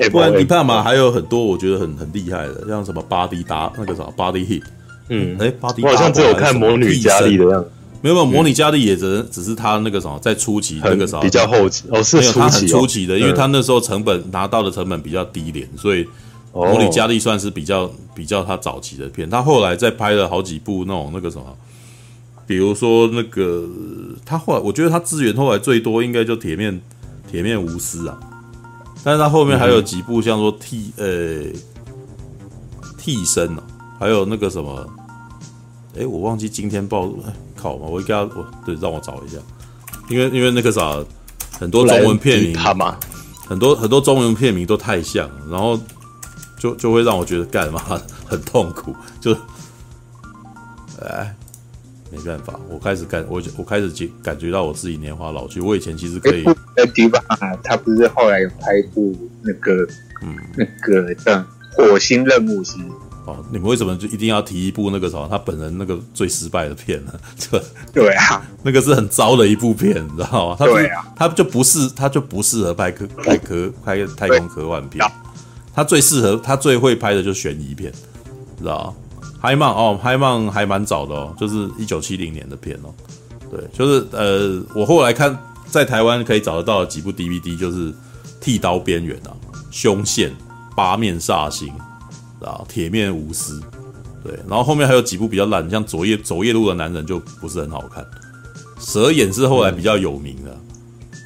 布莱恩迪帕玛还有很多我觉得很很厉害的，像什么 Body 打那个啥 Body Hit，嗯，哎，Body 我好像只有看魔女佳丽的样子。没有没有，模拟佳丽也只只是他那个什么，在初期那个时候比较后期哦，是初期、哦、他很初期的，因为他那时候成本、嗯、拿到的成本比较低廉，所以魔女佳丽算是比较比较他早期的片。他后来再拍了好几部那种那个什么，比如说那个他后来，我觉得他资源后来最多应该就铁面铁面无私啊，但是他后面还有几部像说替呃替身哦，还有那个什么，哎，我忘记今天报。靠嘛！我应该我对，让我找一下，因为因为那个啥，很多中文片名，他嘛，很多很多中文片名都太像，然后就就会让我觉得干嘛很痛苦，就哎没办法，我开始感我我开始觉感觉到我自己年华老去。我以前其实可以，哎，迪吧，他不是后来有拍部那个嗯那个叫火星任务是？哦，你们为什么就一定要提一部那个什么他本人那个最失败的片呢？对 对啊，那个是很糟的一部片，你知道吗？他对啊，他就不适，他就不适合拍科拍科拍太空科幻片。他最适合，他最会拍的就是悬疑片，知道吗？嗨曼哦，嗨曼还蛮早的哦，就是一九七零年的片哦。对，就是呃，我后来看在台湾可以找得到的几部 DVD，就是《剃刀边缘》啊，《凶线》、《八面煞星》。啊，铁面无私，对，然后后面还有几部比较烂，像走夜走夜路的男人就不是很好看。蛇眼是后来比较有名的，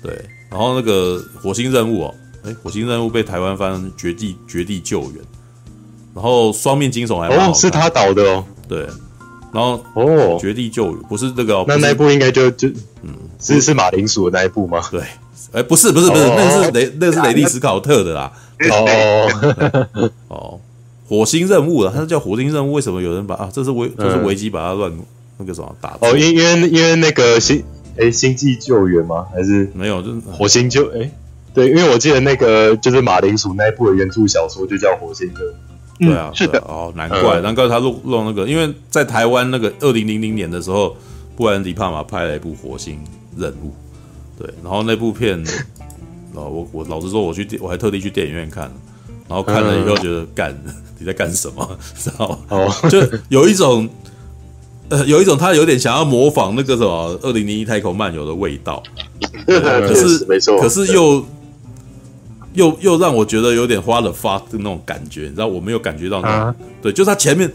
对，然后那个火星任务哦，哎，火星任务被台湾翻绝地绝地救援，然后双面惊悚还蛮好看，哦，是他导的哦，对，然后哦，绝地救援不是这个，哦，那那一部应该就就嗯，是是马铃薯的那一部吗？对，哎，不是不是不是，哦、那是雷那是雷利斯考特的啦，哦哦。火星任务了，它是叫火星任务，为什么有人把啊？这是维，这是维基把它乱那个什么打？哦，因因为因为那个星哎，星际救援吗？还是没有？就是火星救？哎，对，因为我记得那个就是马铃薯那一部的原著小说就叫《火星救援》。对啊，是的。哦，难怪，难怪他弄弄那个，因为在台湾那个二零零零年的时候，布兰迪·帕玛拍了一部《火星任务》。对，然后那部片，哦，我我老实说，我去，我还特地去电影院看，然后看了以后觉得干，你在干什么？知道吗？哦，就有一种。呃，有一种他有点想要模仿那个什么《二零零一太空漫游》的味道，可是没错，可是又又又让我觉得有点花了发的那种感觉，你知道我没有感觉到那种，啊、对，就是他前面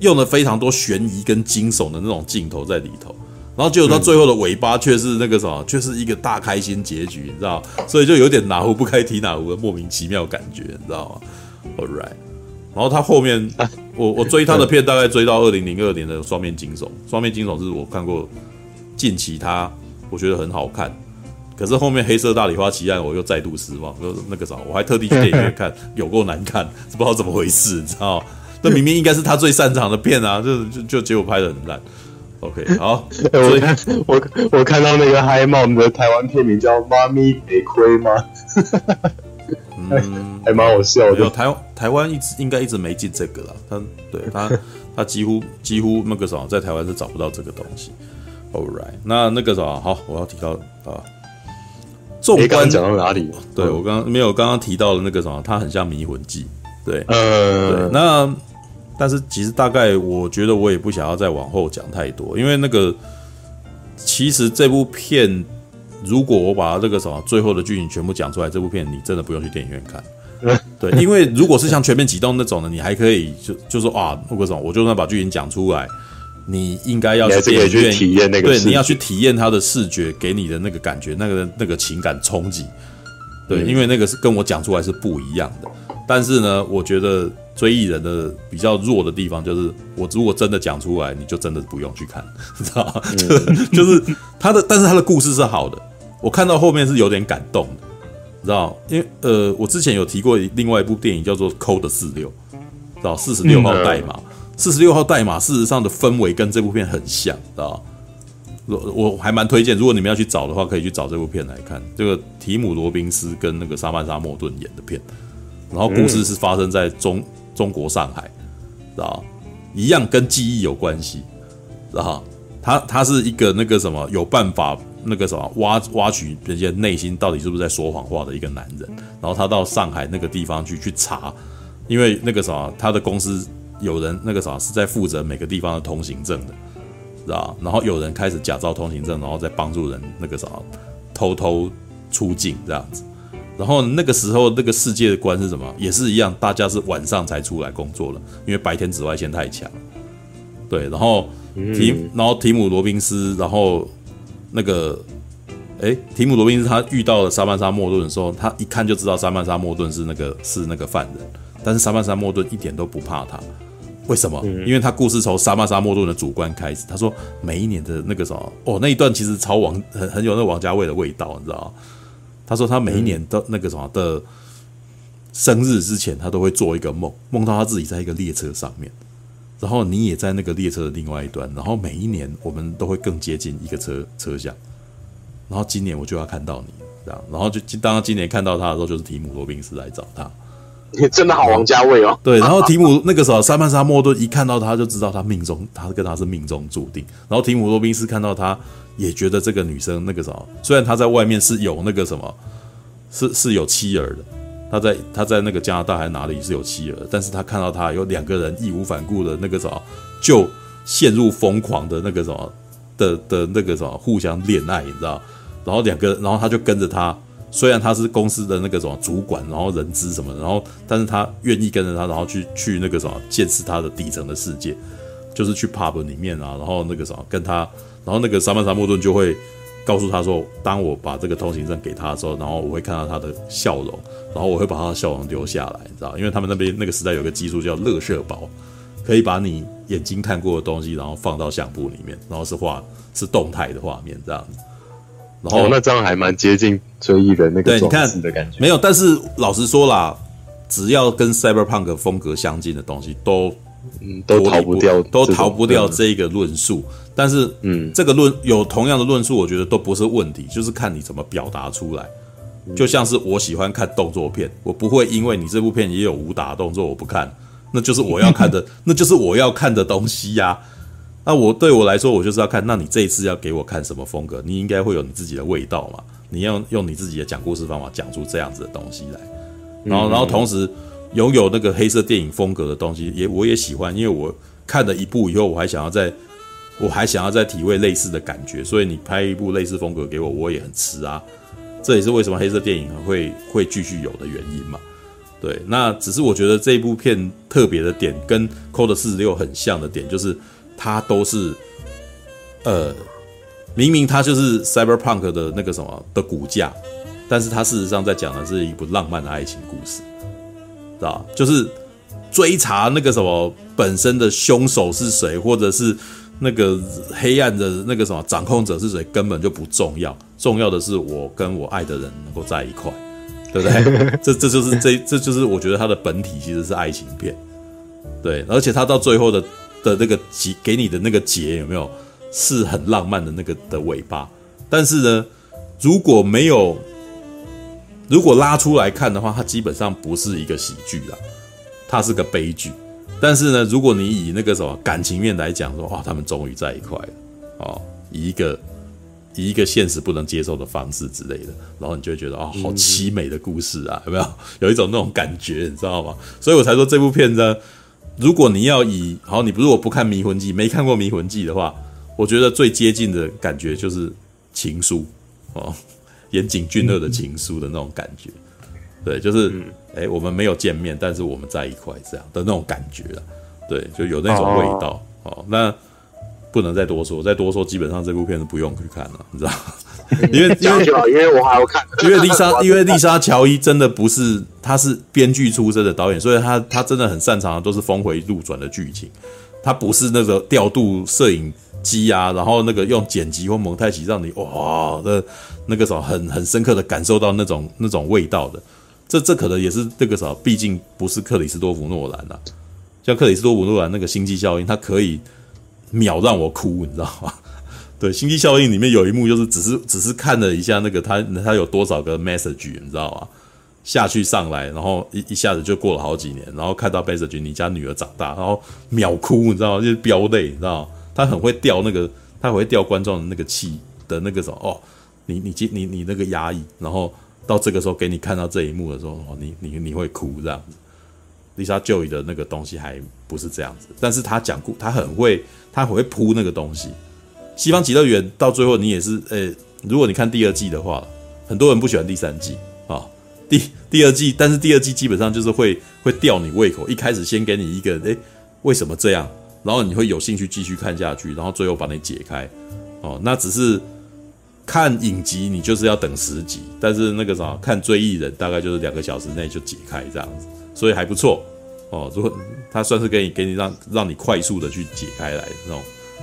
用了非常多悬疑跟惊悚的那种镜头在里头，然后结果到最后的尾巴却是那个什么，却是一个大开心结局，你知道，所以就有点哪壶不开提哪壶的莫名其妙感觉，你知道吗？All right。然后他后面，我我追他的片大概追到二零零二年的双面惊悚，双面惊悚是我看过近期他我觉得很好看，可是后面黑色大理花奇案我又再度失望，就那个啥，我还特地去电影院看，有够难看，不知道怎么回事，你知道？那明明应该是他最擅长的片啊，就就就结果拍的很烂。OK，好，我看我我看到那个嗨帽的台湾片名叫《妈咪得亏吗？》嗯，还蛮好笑的。有台台湾一直应该一直没进这个了，他对他 他几乎几乎那个什么，在台湾是找不到这个东西。All right，那那个什么，好，我要提到啊，纵观讲到哪里？对我刚刚没有刚刚提到的那个什么，它很像迷魂记。对，呃，对，那但是其实大概我觉得我也不想要再往后讲太多，因为那个其实这部片。如果我把这个什么最后的剧情全部讲出来，这部片你真的不用去电影院看。对，因为如果是像全面启动那种的，你还可以就就说啊，那个什么，我就算把剧情讲出来，你应该要去电影院体验那个，对，你要去体验它的视觉给你的那个感觉，那个那个情感冲击。对，因为那个是跟我讲出来是不一样的。但是呢，我觉得追忆人的比较弱的地方就是，我如果真的讲出来，你就真的不用去看，知道吗？就是他的，但是他的故事是好的。我看到后面是有点感动的，你知道？因为呃，我之前有提过另外一部电影叫做《Code 46》，知道？四十六号代码，四十六号代码，事实上的氛围跟这部片很像，知道？我我还蛮推荐，如果你们要去找的话，可以去找这部片来看。这个提姆·罗宾斯跟那个莎曼莎·莫顿演的片，然后故事是发生在中中国上海，知道？一样跟记忆有关系，知道？他他是一个那个什么有办法。那个什么挖挖取人家内心到底是不是在说谎话的一个男人，然后他到上海那个地方去去查，因为那个什么他的公司有人那个啥是在负责每个地方的通行证的，知道？然后有人开始假造通行证，然后再帮助人那个啥偷偷出境这样子。然后那个时候那个世界的观是什么？也是一样，大家是晚上才出来工作了，因为白天紫外线太强。对，然后提然后提姆罗宾斯，然后。那个，哎，提姆罗宾斯他遇到了莎曼莎莫顿的时候，他一看就知道莎曼莎莫顿是那个是那个犯人，但是莎曼莎莫顿一点都不怕他，为什么？因为他故事从杀马沙莫顿的主观开始，他说每一年的那个什么，哦，那一段其实超王很很有那个王家卫的味道，你知道吗？他说他每一年的那个什么的生日之前，他都会做一个梦，梦到他自己在一个列车上面。然后你也在那个列车的另外一端，然后每一年我们都会更接近一个车车厢，然后今年我就要看到你，这样，然后就当他今年看到他的时候，就是提姆罗宾斯来找他，你 真的好王家卫哦。对，然后提姆那个时候，莎曼沙莫顿一看到他就知道他命中，他跟他是命中注定。然后提姆罗宾斯看到他也觉得这个女生那个什么，虽然他在外面是有那个什么，是 是有妻儿的。他在他在那个加拿大还是哪里是有妻儿，但是他看到他有两个人义无反顾的那个什么，就陷入疯狂的那个什么的的那个什么互相恋爱，你知道？然后两个，然后他就跟着他，虽然他是公司的那个什么主管，然后人资什么，然后但是他愿意跟着他，然后去去那个什么见识他的底层的世界，就是去 pub 里面啊，然后那个什么跟他，然后那个萨曼莎莫顿就会。告诉他说，当我把这个通行证给他的时候，然后我会看到他的笑容，然后我会把他的笑容留下来，你知道？因为他们那边那个时代有个技术叫镭射包，可以把你眼睛看过的东西，然后放到相簿里面，然后是画是动态的画面这样子。然后、哦、那这样还蛮接近追忆人那个装置的感觉。没有，但是老实说啦，只要跟 Cyberpunk 风格相近的东西，都嗯，都逃不掉，都逃不掉这一个论述。但是，嗯，这个论有同样的论述，我觉得都不是问题，就是看你怎么表达出来。就像是我喜欢看动作片，我不会因为你这部片也有武打动作我不看，那就是我要看的，那就是我要看的东西呀、啊。那我对我来说，我就是要看。那你这一次要给我看什么风格？你应该会有你自己的味道嘛？你要用你自己的讲故事方法讲出这样子的东西来。然后，然后同时拥有那个黑色电影风格的东西，也我也喜欢，因为我看了一部以后，我还想要再，我还想要再体会类似的感觉。所以你拍一部类似风格给我，我也很吃啊。这也是为什么黑色电影会会继续有的原因嘛。对，那只是我觉得这一部片特别的点，跟《Code 46》很像的点，就是它都是，呃，明明它就是 Cyberpunk 的那个什么的骨架，但是它事实上在讲的是一部浪漫的爱情故事，知道？就是追查那个什么本身的凶手是谁，或者是。那个黑暗的那个什么掌控者是谁根本就不重要，重要的是我跟我爱的人能够在一块，对不对？这这就是这这就是我觉得它的本体其实是爱情片，对，而且它到最后的的那个结给你的那个结有没有是很浪漫的那个的尾巴？但是呢，如果没有如果拉出来看的话，它基本上不是一个喜剧啦，它是个悲剧。但是呢，如果你以那个什么感情面来讲，说哇，他们终于在一块了，哦，以一个以一个现实不能接受的方式之类的，然后你就会觉得哦，好凄美的故事啊，有没有？有一种那种感觉，你知道吗？所以我才说这部片呢，如果你要以好，你如果不看《迷魂记》，没看过《迷魂记》的话，我觉得最接近的感觉就是情书哦，岩井俊二的情书的那种感觉。对，就是，哎、我们没有见面，但是我们在一块，这样的那种感觉了。对，就有那种味道。哦，哦，那不能再多说，再多说，基本上这部片是不用去看了，你知道？因为因为因为我还要看，因为丽莎，因为丽莎乔伊真的不是，她是编剧出身的导演，所以她她真的很擅长的都是峰回路转的剧情，她不是那个调度摄影机啊，然后那个用剪辑或蒙太奇让你哇的，那个时候很很深刻的感受到那种那种味道的。这这可能也是这个啥，毕竟不是克里斯多夫诺兰呐、啊。像克里斯多夫诺兰那个《星际效应》，它可以秒让我哭，你知道吗？对，《星际效应》里面有一幕就是只是只是看了一下那个他他有多少个 message，你知道吗？下去上来，然后一一下子就过了好几年，然后看到 message，你家女儿长大，然后秒哭，你知道吗？就是飙泪，你知道吗？他很会吊那个，他很会吊观众的那个气的那个什么哦，你你你你那个压抑，然后。到这个时候给你看到这一幕的时候，哦，你你你会哭这样子。Lisa Joy 的那个东西还不是这样子，但是他讲故，他很会，他很会铺那个东西。西方极乐园到最后你也是，诶，如果你看第二季的话，很多人不喜欢第三季啊、第第二季，但是第二季基本上就是会会吊你胃口，一开始先给你一个，诶，为什么这样，然后你会有兴趣继续看下去，然后最后把你解开，哦，那只是。看影集你就是要等十集，但是那个啥看追忆人大概就是两个小时内就解开这样子，所以还不错哦。如果他算是给你给你让让你快速的去解开来那种，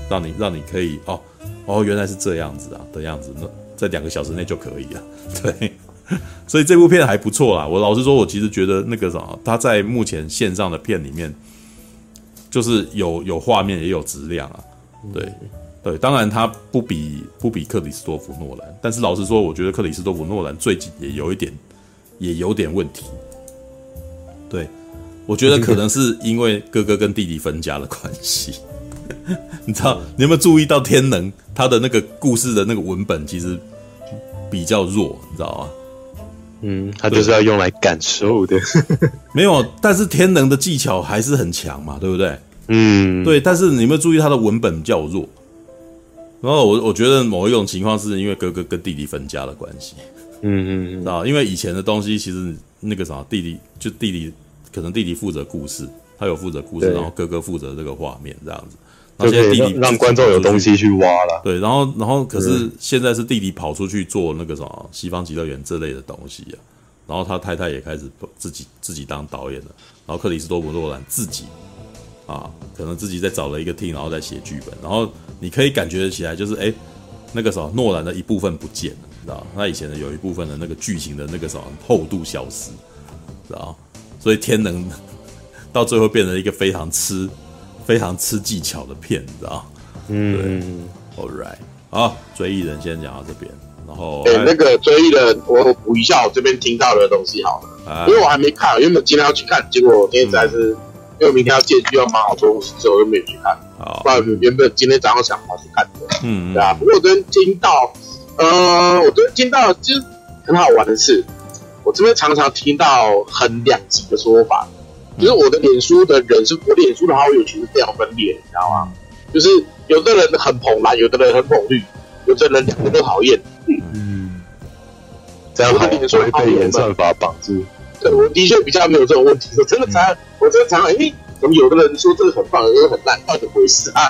让你让你可以哦哦原来是这样子啊的样子，那在两个小时内就可以了。对，所以这部片还不错啦。我老实说，我其实觉得那个啥，他在目前线上的片里面，就是有有画面也有质量啊，对。对，当然他不比不比克里斯多夫诺兰，但是老实说，我觉得克里斯多夫诺兰最近也有一点也有点问题。对，我觉得可能是因为哥哥跟弟弟分家的关系。你知道，你有没有注意到《天能》他的那个故事的那个文本其实比较弱，你知道吗？嗯，他就是要用来感受的。没有，但是《天能》的技巧还是很强嘛，对不对？嗯，对。但是你有没有注意他的文本比较弱？然后我我觉得某一种情况是因为哥哥跟弟弟分家的关系，嗯嗯嗯，啊，因为以前的东西其实那个啥弟弟就弟弟可能弟弟负责故事，他有负责故事，然后哥哥负责这个画面这样子，然后现在弟弟让观众有东西去挖了，对，然后然后可是现在是弟弟跑出去做那个什么西方极乐园这类的东西啊，然后他太太也开始自己自己当导演了，然后克里斯多夫诺兰自己。啊，可能自己再找了一个 team，然后再写剧本，然后你可以感觉起来，就是哎，那个什么诺兰的一部分不见了，知道？他以前的有一部分的那个剧情的那个什么厚度消失，知道？所以天能 到最后变成一个非常吃非常吃技巧的片，你知道？嗯，All right，好，追忆人先讲到这边，然后对那个追忆人，我补一下我这边听到的东西好了，啊、因为我还没看，原本今天要去看，结果我今天实在是、嗯、因为明天要借剧要忙好多东西，所以我就没有去看。好，不然原本今天早上想跑去看的，嗯，对啊。不过我昨天听到，呃，我昨天听到就很好玩的是，我这边常常听到很两极的说法，嗯、就是我的脸书的人是，我脸书的好友其实非常分裂，你知道吗？就是有的人很捧蓝，有的人很捧绿，有的人两个都讨厌。嗯，这样好，所以被演算法绑住。对，我的确比较没有这种问题。我真的常，嗯、我真的常，哎，怎么有的人说这个很棒，有的很烂，到底回事啊？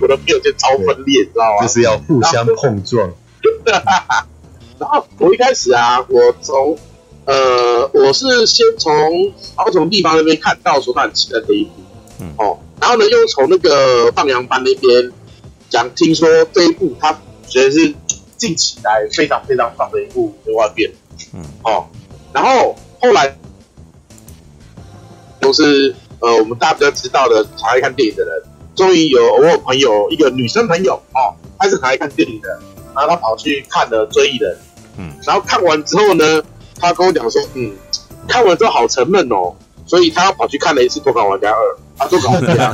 我的朋友就超分裂，知道吗？就是要互相碰撞。然后我一开始啊，我从呃，我是先从高雄地方那边看到说他很期待这一部，嗯哦。然后呢，又从那个放羊班那边讲，听说这一部他觉得是近期来非常非常棒的一部科幻片，嗯，哦，然后后来都是呃，我们大家比较知道的，常爱看电影的人，终于有我有朋友一个女生朋友哦，她是很爱看电影的，然后她跑去看了《追忆人》，嗯，然后看完之后呢，她跟我讲说，嗯，看完之后好沉闷哦，所以他要跑去看了一次《多搞玩家二》。他说：“搞这样，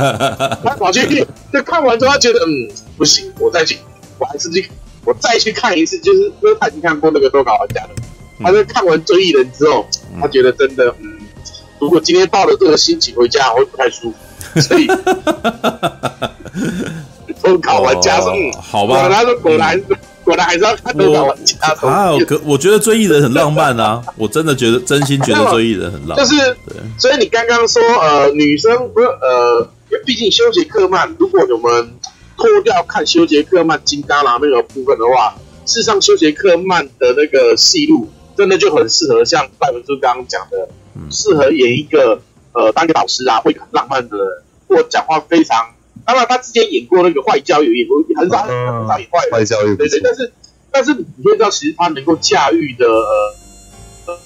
他跑去 就看完之后，他觉得嗯不行，我再去，我还是去，我再去看一次，就是因为他已经看过那个多搞玩家了。他在看完追忆人之后，他觉得真的嗯，如果今天抱着这个心情回家，会不太舒服。所以 脱稿玩家说，好吧，他说果然。”果然还是要看多少玩家。啊，可我觉得追忆人很浪漫啊！我真的觉得，真心觉得追忆人很浪漫。就是，对所以你刚刚说，呃，女生不是，呃，毕竟休杰克曼，如果我们脱掉看休杰克曼金刚狼那个部分的话，事实上休杰克曼的那个戏路真的就很适合像戴文珠刚刚讲的，适、嗯、合演一个呃当个老师啊，会很浪漫的人，或讲话非常。当然，他之前演过那个坏教育，演过很少很少演坏坏教育，对对。但是但是你会知道，其实他能够驾驭的，呃，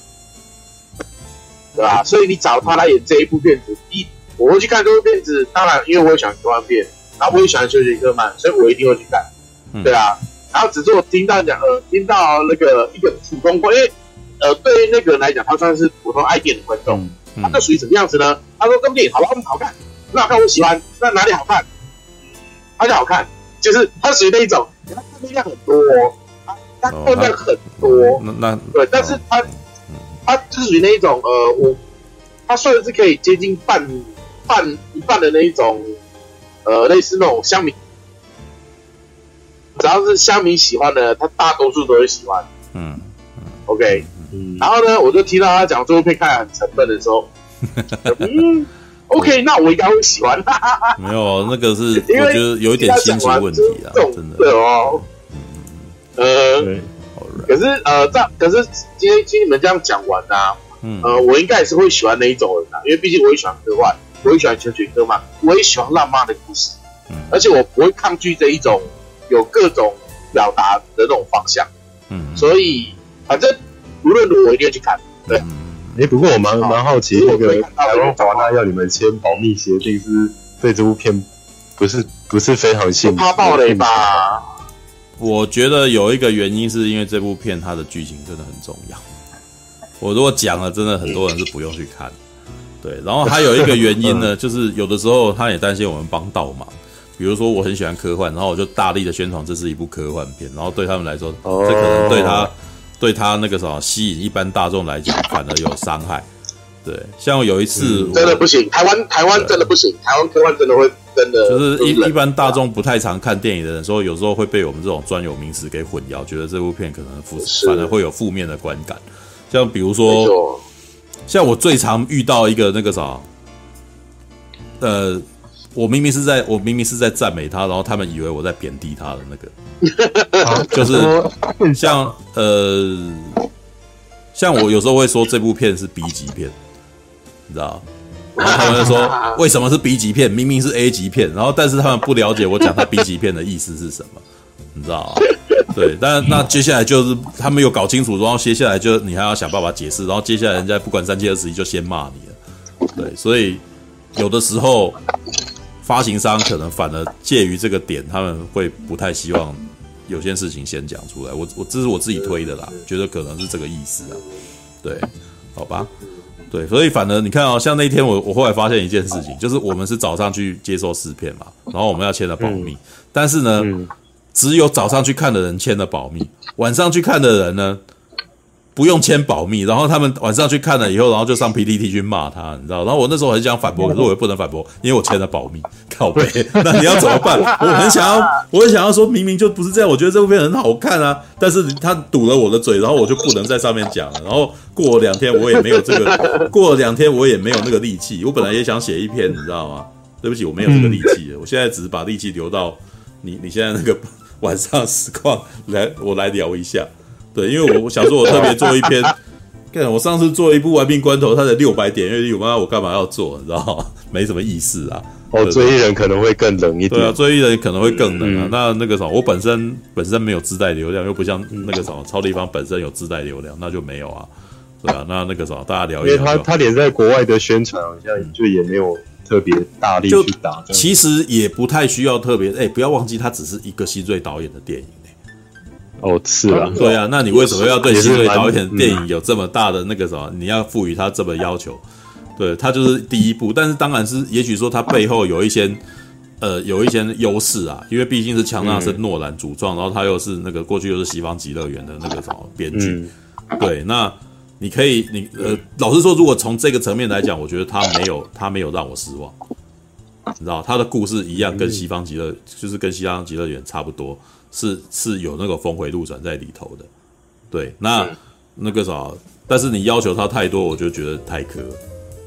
对吧？所以你找他来演这一部片子，一我会去看这部片子。当然，因为我也喜欢科幻片，然后我也喜欢休杰克曼，所以我一定会去看，对啊。然后只是我听到讲，呃，听到那个一个普通观，因为呃，对于那个人来讲，他算是普通爱电影的观众，他这属于什么样子呢？他说这部电影好不好？好看。那看我喜欢，那哪里好看？哪里好看，就是它属于那一种，它看的量很多，哦，它看的量很多。哦、那那对，但是它它就是属于那一种，呃，我它算是可以接近半半一半的那一种，呃，类似那种香米，只要是香米喜欢的，他大多数都会喜欢。嗯，OK，嗯，然后呢，我就听到他讲这部片看很沉闷的时候，嗯。OK，那我应该会喜欢。没有，那个是 我觉得有一点心情问题啊，真的。对哦，呃，可是呃，这样，可是今天听你们这样讲完啊，嗯，呃，我应该也是会喜欢那一种人啊，因为毕竟我也喜欢科幻，我也喜欢休杰克曼，我也喜欢浪漫的故事，嗯，而且我不会抗拒这一种有各种表达的那种方向，嗯，所以反正无论如何我一定要去看，对。哎，不过我蛮蛮好奇，那个台湾华纳要你们签保密协定，是对这部片不是不是非常信？怕爆雷吧？我觉得有一个原因是因为这部片它的剧情真的很重要。我如果讲了，真的很多人是不用去看。对，然后还有一个原因呢，就是有的时候他也担心我们帮倒忙。比如说我很喜欢科幻，然后我就大力的宣传这是一部科幻片，然后对他们来说，这可能对他。对他那个什么吸引一般大众来讲，反而有伤害。对，像有一次、嗯、真的不行，台湾台湾真的不行，台湾科幻真的会真的就是一一般大众不太常看电影的人说，有时候会被我们这种专有名词给混淆，觉得这部片可能负反而会有负面的观感。像比如说，像我最常遇到一个那个啥，呃。我明明是在，我明明是在赞美他，然后他们以为我在贬低他的那个，就是像呃，像我有时候会说这部片是 B 级片，你知道？然后他们就说 为什么是 B 级片？明明是 A 级片。然后但是他们不了解我讲他 B 级片的意思是什么，你知道？对，但那接下来就是他们有搞清楚，然后接下来就你还要想办法解释，然后接下来人家不管三七二十一就先骂你了，对，所以有的时候。发行商可能反而介于这个点，他们会不太希望有些事情先讲出来。我我这是我自己推的啦，觉得可能是这个意思啊。对，好吧，对，所以反而你看哦，像那天我我后来发现一件事情，就是我们是早上去接受试片嘛，然后我们要签了保密，但是呢，只有早上去看的人签了保密，晚上去看的人呢，不用签保密，然后他们晚上去看了以后，然后就上 PPT 去骂他，你知道？然后我那时候很想反驳，可是我又不能反驳，因为我签了保密，靠背。那你要怎么办？我很想要，我很想要说明明就不是这样，我觉得这部片很好看啊，但是他堵了我的嘴，然后我就不能在上面讲了。然后过了两天，我也没有这个，过了两天我也没有那个力气。我本来也想写一篇，你知道吗？对不起，我没有这个力气了。我现在只是把力气留到你你现在那个晚上实况来，我来聊一下。对，因为我我想说，我特别做一篇，看我上次做一部《玩命关头》，它才六百点阅率，我妈我干嘛要做？你知道吗？没什么意思啊。哦，追忆人可能会更冷一点。对啊，追忆人可能会更冷啊。嗯、那那个什么，我本身本身没有自带流量，又不像那个什么超立方本身有自带流量，那就没有啊。对啊，那那个什么，大家聊一聊。因为他他连在国外的宣传好像就也没有特别大力去打。其实也不太需要特别，哎、欸，不要忘记，他只是一个新锐导演的电影。哦，是啊，对啊，那你为什么要对新锐导演的电影有这么大的那个什么？你要赋予他这么要求？对，他就是第一部，但是当然是，也许说他背后有一些呃，有一些优势啊，因为毕竟是强纳森诺兰主创，然后他又是那个过去又是西方极乐园的那个什么编剧，对，那你可以，你呃，老实说，如果从这个层面来讲，我觉得他没有，他没有让我失望，你知道，他的故事一样跟西方极乐，就是跟西方极乐园差不多。是是有那个峰回路转在里头的，对，那那个啥，但是你要求他太多，我就觉得太苛。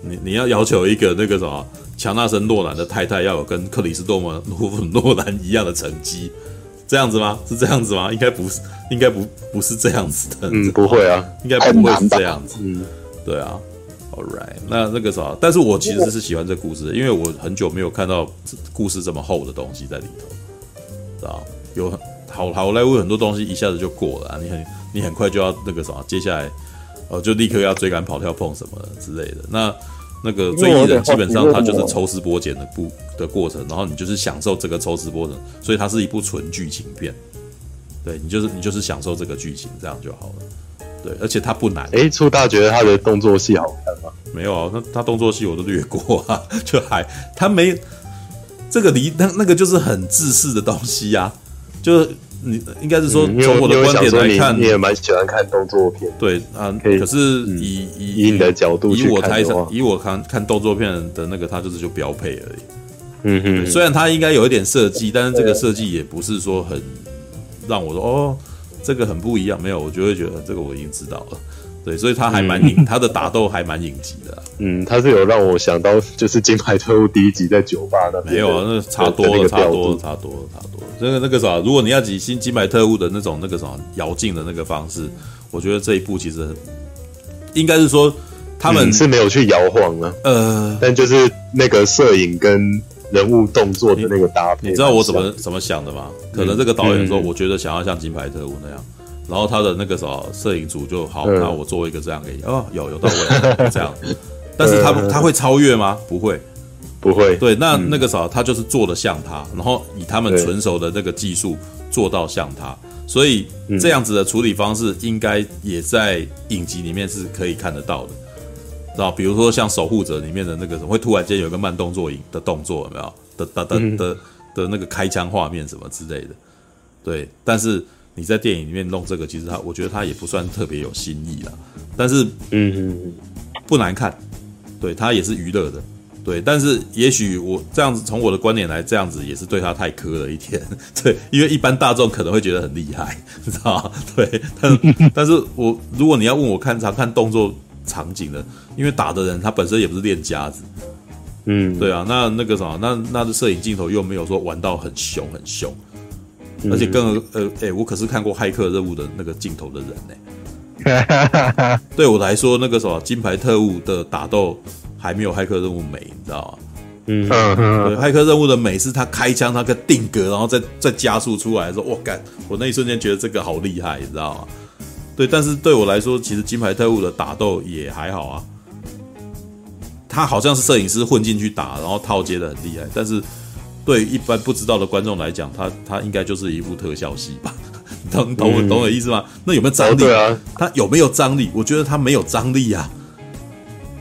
你你要要求一个那个啥，强纳森诺兰的太太要有跟克里斯多么诺兰一样的成绩，这样子吗？是这样子吗？应该不是，应该不不是这样子的。嗯，不会啊，应该不会是这样子。嗯，对啊。All right，那那个啥，但是我其实是喜欢这故事的，因为我很久没有看到故事这么厚的东西在里头，知道有很。好好莱坞很多东西一下子就过了，啊，你很你很快就要那个什么，接下来呃就立刻要追赶跑跳碰什么之类的。那那个追忆人基本上它就是抽丝剥茧的部的过程，然后你就是享受这个抽丝剥茧，所以它是一部纯剧情片。对，你就是你就是享受这个剧情，这样就好了。对，而且它不难。诶，初大觉得他的动作戏好看吗？没有啊，那他动作戏我都略过啊，就还他没这个离那那个就是很自私的东西呀，啊。就是你应该是说，从我的观点来看，你也蛮喜欢看动作片。对啊，可是以以以你的角度，以我猜想，以我看看动作片的那个，它就是就标配而已。嗯哼，虽然它应该有一点设计，但是这个设计也不是说很让我说哦，这个很不一样。没有，我就会觉得这个我已经知道了。对，所以他还蛮影，他的打斗还蛮影集的。嗯，他是有让我想到，就是《金牌特务》第一集在酒吧那边。没有啊，那差多了，差多了，差多了，差多了。那个那个啥，如果你要挤新《金牌特务》的那种那个什么摇镜的那个方式，我觉得这一部其实应该是说他们是没有去摇晃啊。呃，但就是那个摄影跟人物动作的那个搭配，你知道我怎么怎么想的吗？可能这个导演说，我觉得想要像《金牌特务》那样。然后他的那个什么摄影组就好，那我做一个这样给你哦，有有到位 这样，但是他他会超越吗？不会，不会。对，那那个啥，他就是做的像他，然后以他们纯熟的这个技术做到像他，所以这样子的处理方式应该也在影集里面是可以看得到的，知道？比如说像《守护者》里面的那个什么，会突然间有一个慢动作影的动作，有没有？的的的的的那个开枪画面什么之类的，对，但是。你在电影里面弄这个，其实他我觉得他也不算特别有新意啦，但是嗯，不难看，对他也是娱乐的，对，但是也许我这样子从我的观点来，这样子也是对他太苛了一点，对，因为一般大众可能会觉得很厉害，你知道吗？对，但 但是我如果你要问我看常看动作场景的，因为打的人他本身也不是练家子，嗯，对啊，那那个什么，那那的摄影镜头又没有说玩到很凶很凶。而且更呃，哎、欸，我可是看过《骇客任务》的那个镜头的人呢。对我来说，那个什么《金牌特务》的打斗还没有《骇客任务》美，你知道吗？嗯，对，《骇客任务》的美是他开枪，他个定格，然后再再加速出来的时候，我干，我那一瞬间觉得这个好厉害，你知道吗？对，但是对我来说，其实《金牌特务》的打斗也还好啊。他好像是摄影师混进去打，然后套接的很厉害，但是。对一般不知道的观众来讲，它它应该就是一部特效戏吧？懂懂我懂我意思吗？那有没有张力？对啊，它有没有张力？我觉得它没有张力啊。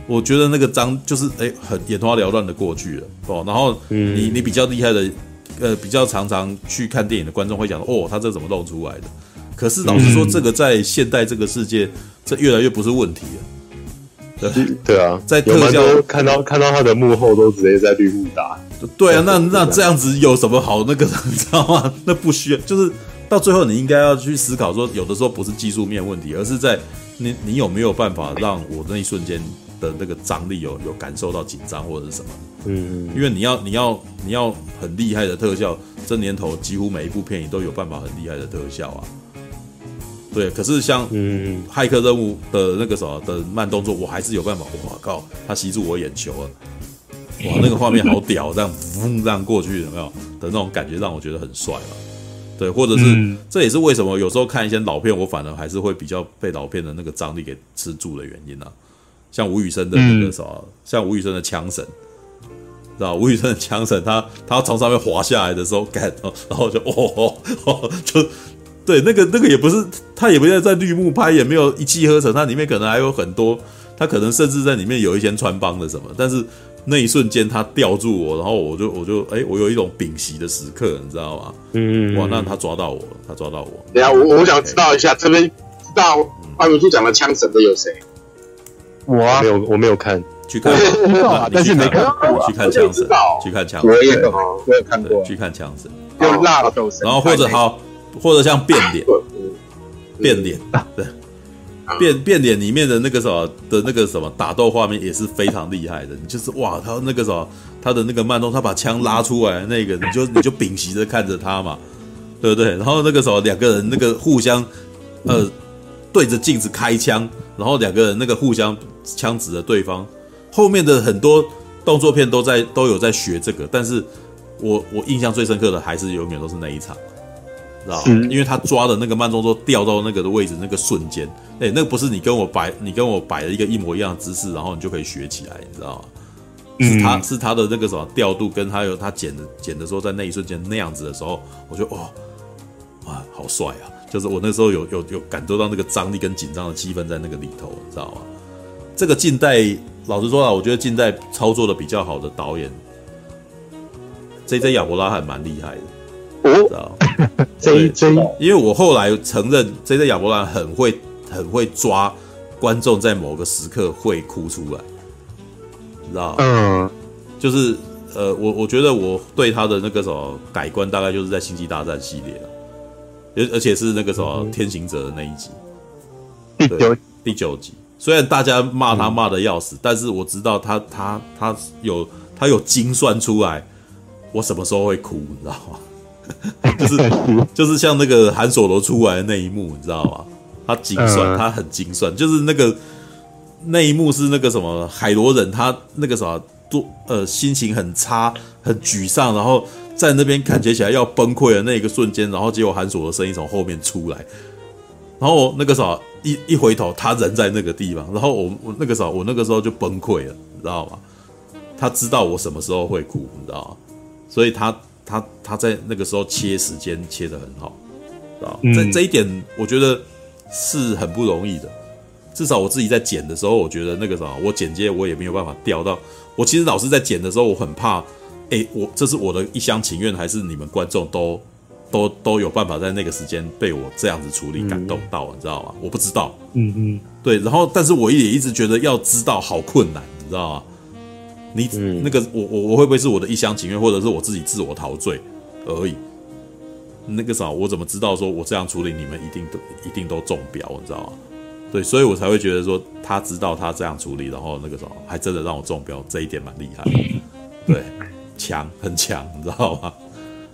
我觉得那个张就是哎、欸，很眼花缭乱的过去了哦。然后你你比较厉害的，呃，比较常常去看电影的观众会讲哦，他这怎么弄出来的？可是老实说，这个在现代这个世界，这越来越不是问题了。对 对啊，在特效看到看到他的幕后都直接在绿幕打。对啊，那那这样子有什么好那个的？你知道吗？那不需要，就是到最后你应该要去思考说，有的时候不是技术面问题，而是在你你有没有办法让我那一瞬间的那个张力有有感受到紧张或者是什么？嗯，因为你要你要你要很厉害的特效，这年头几乎每一部片你都有办法很厉害的特效啊。对，可是像嗯，骇客任务的那个什么的慢动作，我还是有办法。我靠，他吸住我眼球了，哇，那个画面好屌，这样嗡这样过去有没有的那种感觉，让我觉得很帅了。对，或者是、嗯、这也是为什么有时候看一些老片，我反而还是会比较被老片的那个张力给吃住的原因啊。像吴宇森的那个什么，嗯、像吴宇森的枪神，知道吴宇森的枪神，他他要从上面滑下来的时候，干，然后就哦哦哦，就。对，那个那个也不是，他也不要在绿幕拍，也没有一气呵成，它里面可能还有很多，他可能甚至在里面有一些穿帮的什么，但是那一瞬间他吊住我，然后我就我就哎，我有一种屏息的时刻，你知道吗？嗯，哇，那他抓到我了，他抓到我。等下，我我想知道一下，这边知道外文书讲的枪神的有谁？我啊，没有，我没有看，去看，但是没看过，去看枪神，去看枪神，我也有，我有看过，去看枪神，用辣手神，然后或者好。或者像变脸，变脸，对，变变脸里面的那个什么的那个什么打斗画面也是非常厉害的。你就是哇，他那个什么，他的那个慢动，他把枪拉出来，那个 你就你就屏息着看着他嘛，对不对？然后那个时候两个人那个互相呃对着镜子开枪，然后两个人那个互相枪指着对方。后面的很多动作片都在都有在学这个，但是我我印象最深刻的还是永远都是那一场。知道，因为他抓的那个慢动作掉到那个的位置，那个瞬间，哎，那个不是你跟我摆，你跟我摆了一个一模一样的姿势，然后你就可以学起来，你知道吗？是他是他的那个什么调度，跟他有他剪的剪的时候，在那一瞬间那样子的时候，我觉得哇哇好帅啊！就是我那时候有有有感受到那个张力跟紧张的气氛在那个里头，你知道吗？这个近代老实说啊，我觉得近代操作的比较好的导演，J.J. 亚伯拉罕蛮厉害的。知道，J J，因为我后来承认，J J 亚伯兰很会很会抓观众在某个时刻会哭出来，知道嗯，就是呃，我我觉得我对他的那个什么改观，大概就是在《星际大战》系列了，而而且是那个什么天行者的那一集，第九第九集，虽然大家骂他骂的要死，但是我知道他他他有他有精算出来，我什么时候会哭，你知道吗？就是 就是像那个韩索罗出来的那一幕，你知道吗？他精算，他很精算。就是那个那一幕是那个什么海螺人，他那个什么多呃心情很差，很沮丧，然后在那边感觉起来要崩溃的那一个瞬间，然后结果韩索罗的声音从后面出来，然后那个时候一一回头，他人在那个地方，然后我我那个时候我那个时候就崩溃了，你知道吗？他知道我什么时候会哭，你知道吗？所以他。他他在那个时候切时间切得很好，啊、嗯，这这一点我觉得是很不容易的。至少我自己在剪的时候，我觉得那个什么，我剪接我也没有办法调到。我其实老是在剪的时候，我很怕，哎，我这是我的一厢情愿，还是你们观众都都都有办法在那个时间被我这样子处理感动到，你知道吗？我不知道，嗯嗯，对。然后，但是我也一直觉得要知道好困难，你知道吗？你那个我我我会不会是我的一厢情愿，或者是我自己自我陶醉而已？那个啥，我怎么知道说我这样处理你们一定都一定都中标，你知道吗？对，所以我才会觉得说他知道他这样处理，然后那个啥还真的让我中标，这一点蛮厉害。对，强很强，你知道吗？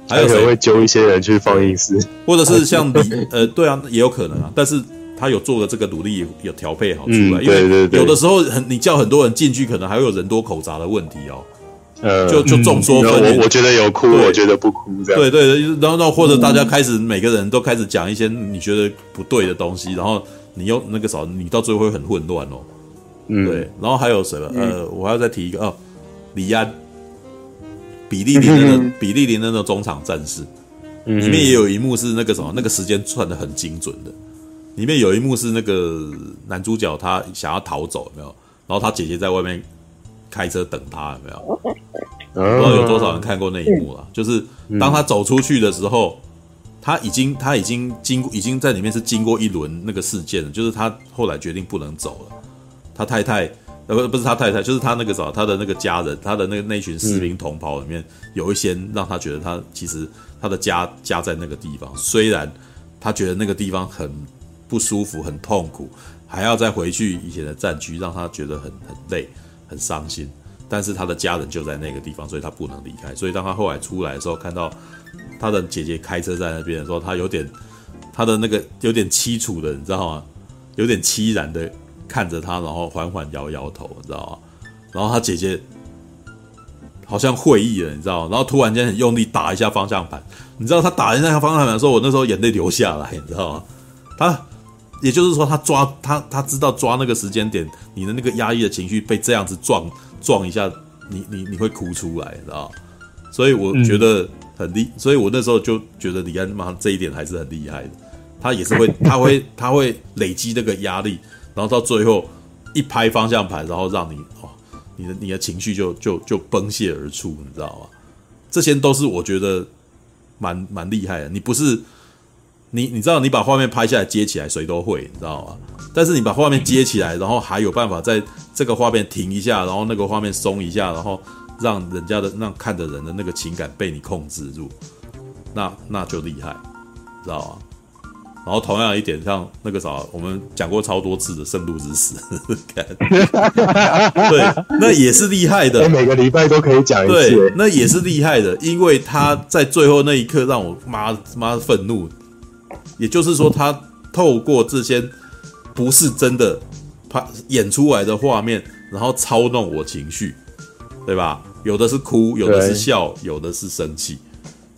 还有谁会揪一些人去放映室，或者是像你呃，对啊，也有可能啊，但是。他有做的这个努力，有调配好出来，因为有的时候很你叫很多人进去，可能还会有人多口杂的问题哦。呃，就就众说纷纭。我我觉得有哭，我觉得不哭这样。对对，然后然后或者大家开始每个人都开始讲一些你觉得不对的东西，然后你又那个什么你到最后会很混乱哦。嗯，对。然后还有什么？呃，我还要再提一个哦，李安，比利林的那比利林的那个中场战士，里面也有一幕是那个什么，那个时间算的很精准的。里面有一幕是那个男主角他想要逃走，有没有？然后他姐姐在外面开车等他，有没有？不知道有多少人看过那一幕了。就是当他走出去的时候，他已经他已经经过已经在里面是经过一轮那个事件了，就是他后来决定不能走了。他太太呃不不是他太太，就是他那个啥他的那个家人，他的那那群士兵同袍里面有一些让他觉得他其实他的家家在那个地方，虽然他觉得那个地方很。不舒服，很痛苦，还要再回去以前的战区，让他觉得很很累，很伤心。但是他的家人就在那个地方，所以他不能离开。所以当他后来出来的时候，看到他的姐姐开车在那边的时候，他有点他的那个有点凄楚的，你知道吗？有点凄然的看着他，然后缓缓摇摇头，你知道吗？然后他姐姐好像会意了，你知道吗？然后突然间很用力打一下方向盘，你知道他打一下方向盘的时候，我那时候眼泪流下来，你知道吗？他。也就是说，他抓他，他知道抓那个时间点，你的那个压抑的情绪被这样子撞撞一下，你你你会哭出来，知道？所以我觉得很厉，所以我那时候就觉得李安妈这一点还是很厉害的。他也是会，他会他会累积那个压力，然后到最后一拍方向盘，然后让你哦，你的你的情绪就就就崩泻而出，你知道吗？这些都是我觉得蛮蛮厉害的。你不是。你你知道，你把画面拍下来接起来，谁都会，你知道吗？但是你把画面接起来，然后还有办法在这个画面停一下，然后那个画面松一下，然后让人家的让看的人的那个情感被你控制住，那那就厉害，知道吗？然后同样一点，像那个啥，我们讲过超多次的《圣路之死》，对，那也是厉害的。每个礼拜都可以讲一次，对，那也是厉害的，因为他在最后那一刻让我妈妈愤怒。也就是说，他透过这些不是真的拍演出来的画面，然后操弄我情绪，对吧？有的是哭，有的是笑，有的是生气，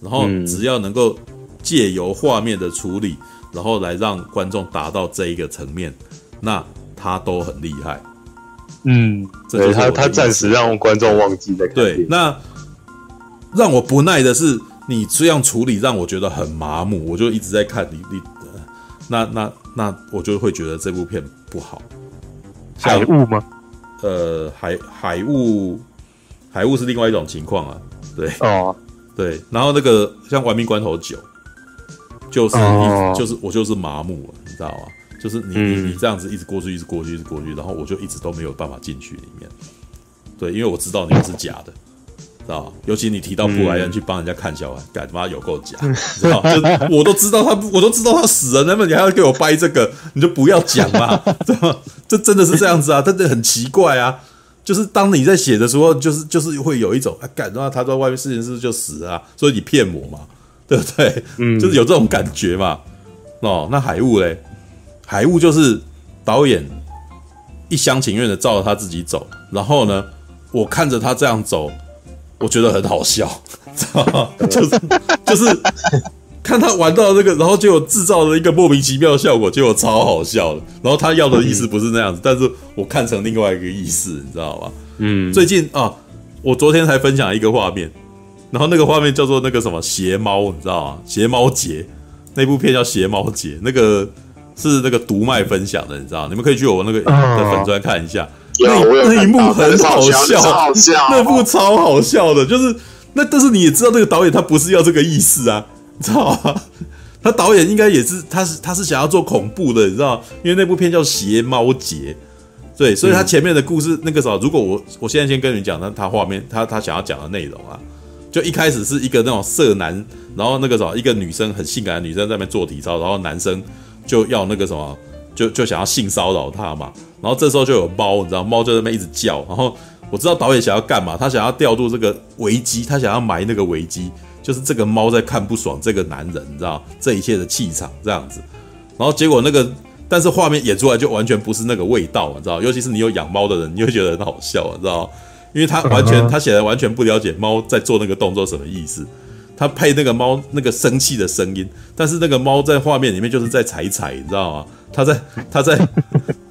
然后只要能够借由画面的处理，然后来让观众达到这一个层面，那他都很厉害。嗯，对，他他暂时让观众忘记在看。对，那让我不耐的是。你这样处理让我觉得很麻木，我就一直在看你你，那那那我就会觉得这部片不好。海雾吗？呃，海海雾，海雾是另外一种情况啊。对哦，对，然后那个像《玩命关头九》，就是、哦、就是我就是麻木了，你知道吗？就是你、嗯、你你这样子一直过去，一直过去，一直过去，然后我就一直都没有办法进去里面。对，因为我知道那个是假的。知道，尤其你提到布莱恩去帮人家看小孩，干他妈有够假，知道？就我都知道他，我都知道他死了，那么你还要给我掰这个，你就不要讲嘛，知道？这真的是这样子啊，真的很奇怪啊。就是当你在写的时候，就是就是会有一种啊，干他他在外面事情是不是就死了啊？所以你骗我嘛，对不对？嗯，就是有这种感觉嘛。哦，那海雾嘞？海雾就是导演一厢情愿的照着他自己走，然后呢，我看着他这样走。我觉得很好笑，知道吗？就是就是看他玩到那个，然后结果制造了一个莫名其妙的效果，结果超好笑的。然后他要的意思不是那样子，但是我看成另外一个意思，你知道吗？嗯，最近啊，我昨天才分享一个画面，然后那个画面叫做那个什么邪猫，你知道吗？邪猫节那部片叫邪猫节，那个是那个读卖分享的，你知道？你们可以去我那个的粉专看一下。那那一幕很好笑，好笑，那部超好笑的，就是那，但是你也知道，这个导演他不是要这个意思啊，你知道吗？他导演应该也是，他是他是想要做恐怖的，你知道？因为那部片叫《邪猫节》，对，所以他前面的故事那个时候，如果我我现在先跟你讲，那他画面他他想要讲的内容啊，就一开始是一个那种色男，然后那个什么，一个女生很性感的女生在那边做体操，然后男生就要那个什么。就就想要性骚扰他嘛，然后这时候就有猫，你知道，猫就在那边一直叫。然后我知道导演想要干嘛，他想要调度这个危机，他想要埋那个危机，就是这个猫在看不爽这个男人，你知道，这一切的气场这样子。然后结果那个，但是画面演出来就完全不是那个味道，你知道，尤其是你有养猫的人，你会觉得很好笑，你知道，因为他完全他显然完全不了解猫在做那个动作什么意思。他配那个猫那个生气的声音，但是那个猫在画面里面就是在踩踩，你知道吗？他在他在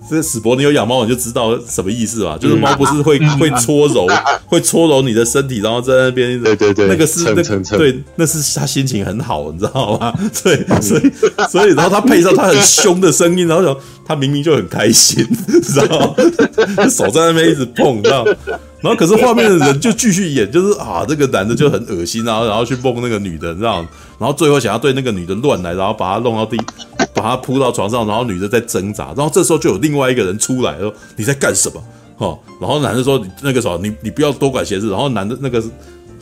这史博，你有养猫，你就知道什么意思吧？就是猫不是会会搓揉，会搓揉你的身体，然后在那边，对对对，那个是那对，那是他心情很好，你知道吗？对，所以所以，然后他配上他很凶的声音，然后他明明就很开心，知道吗？手在那边一直碰，知道吗？然后可是画面的人就继续演，就是啊，这个男的就很恶心啊，然后去碰那个女的，你知道吗？然后最后想要对那个女的乱来，然后把她弄到地。把她扑到床上，然后女的在挣扎，然后这时候就有另外一个人出来说：“你在干什么？”哈，然后男的说：“那个时候你你不要多管闲事。”然后男的那个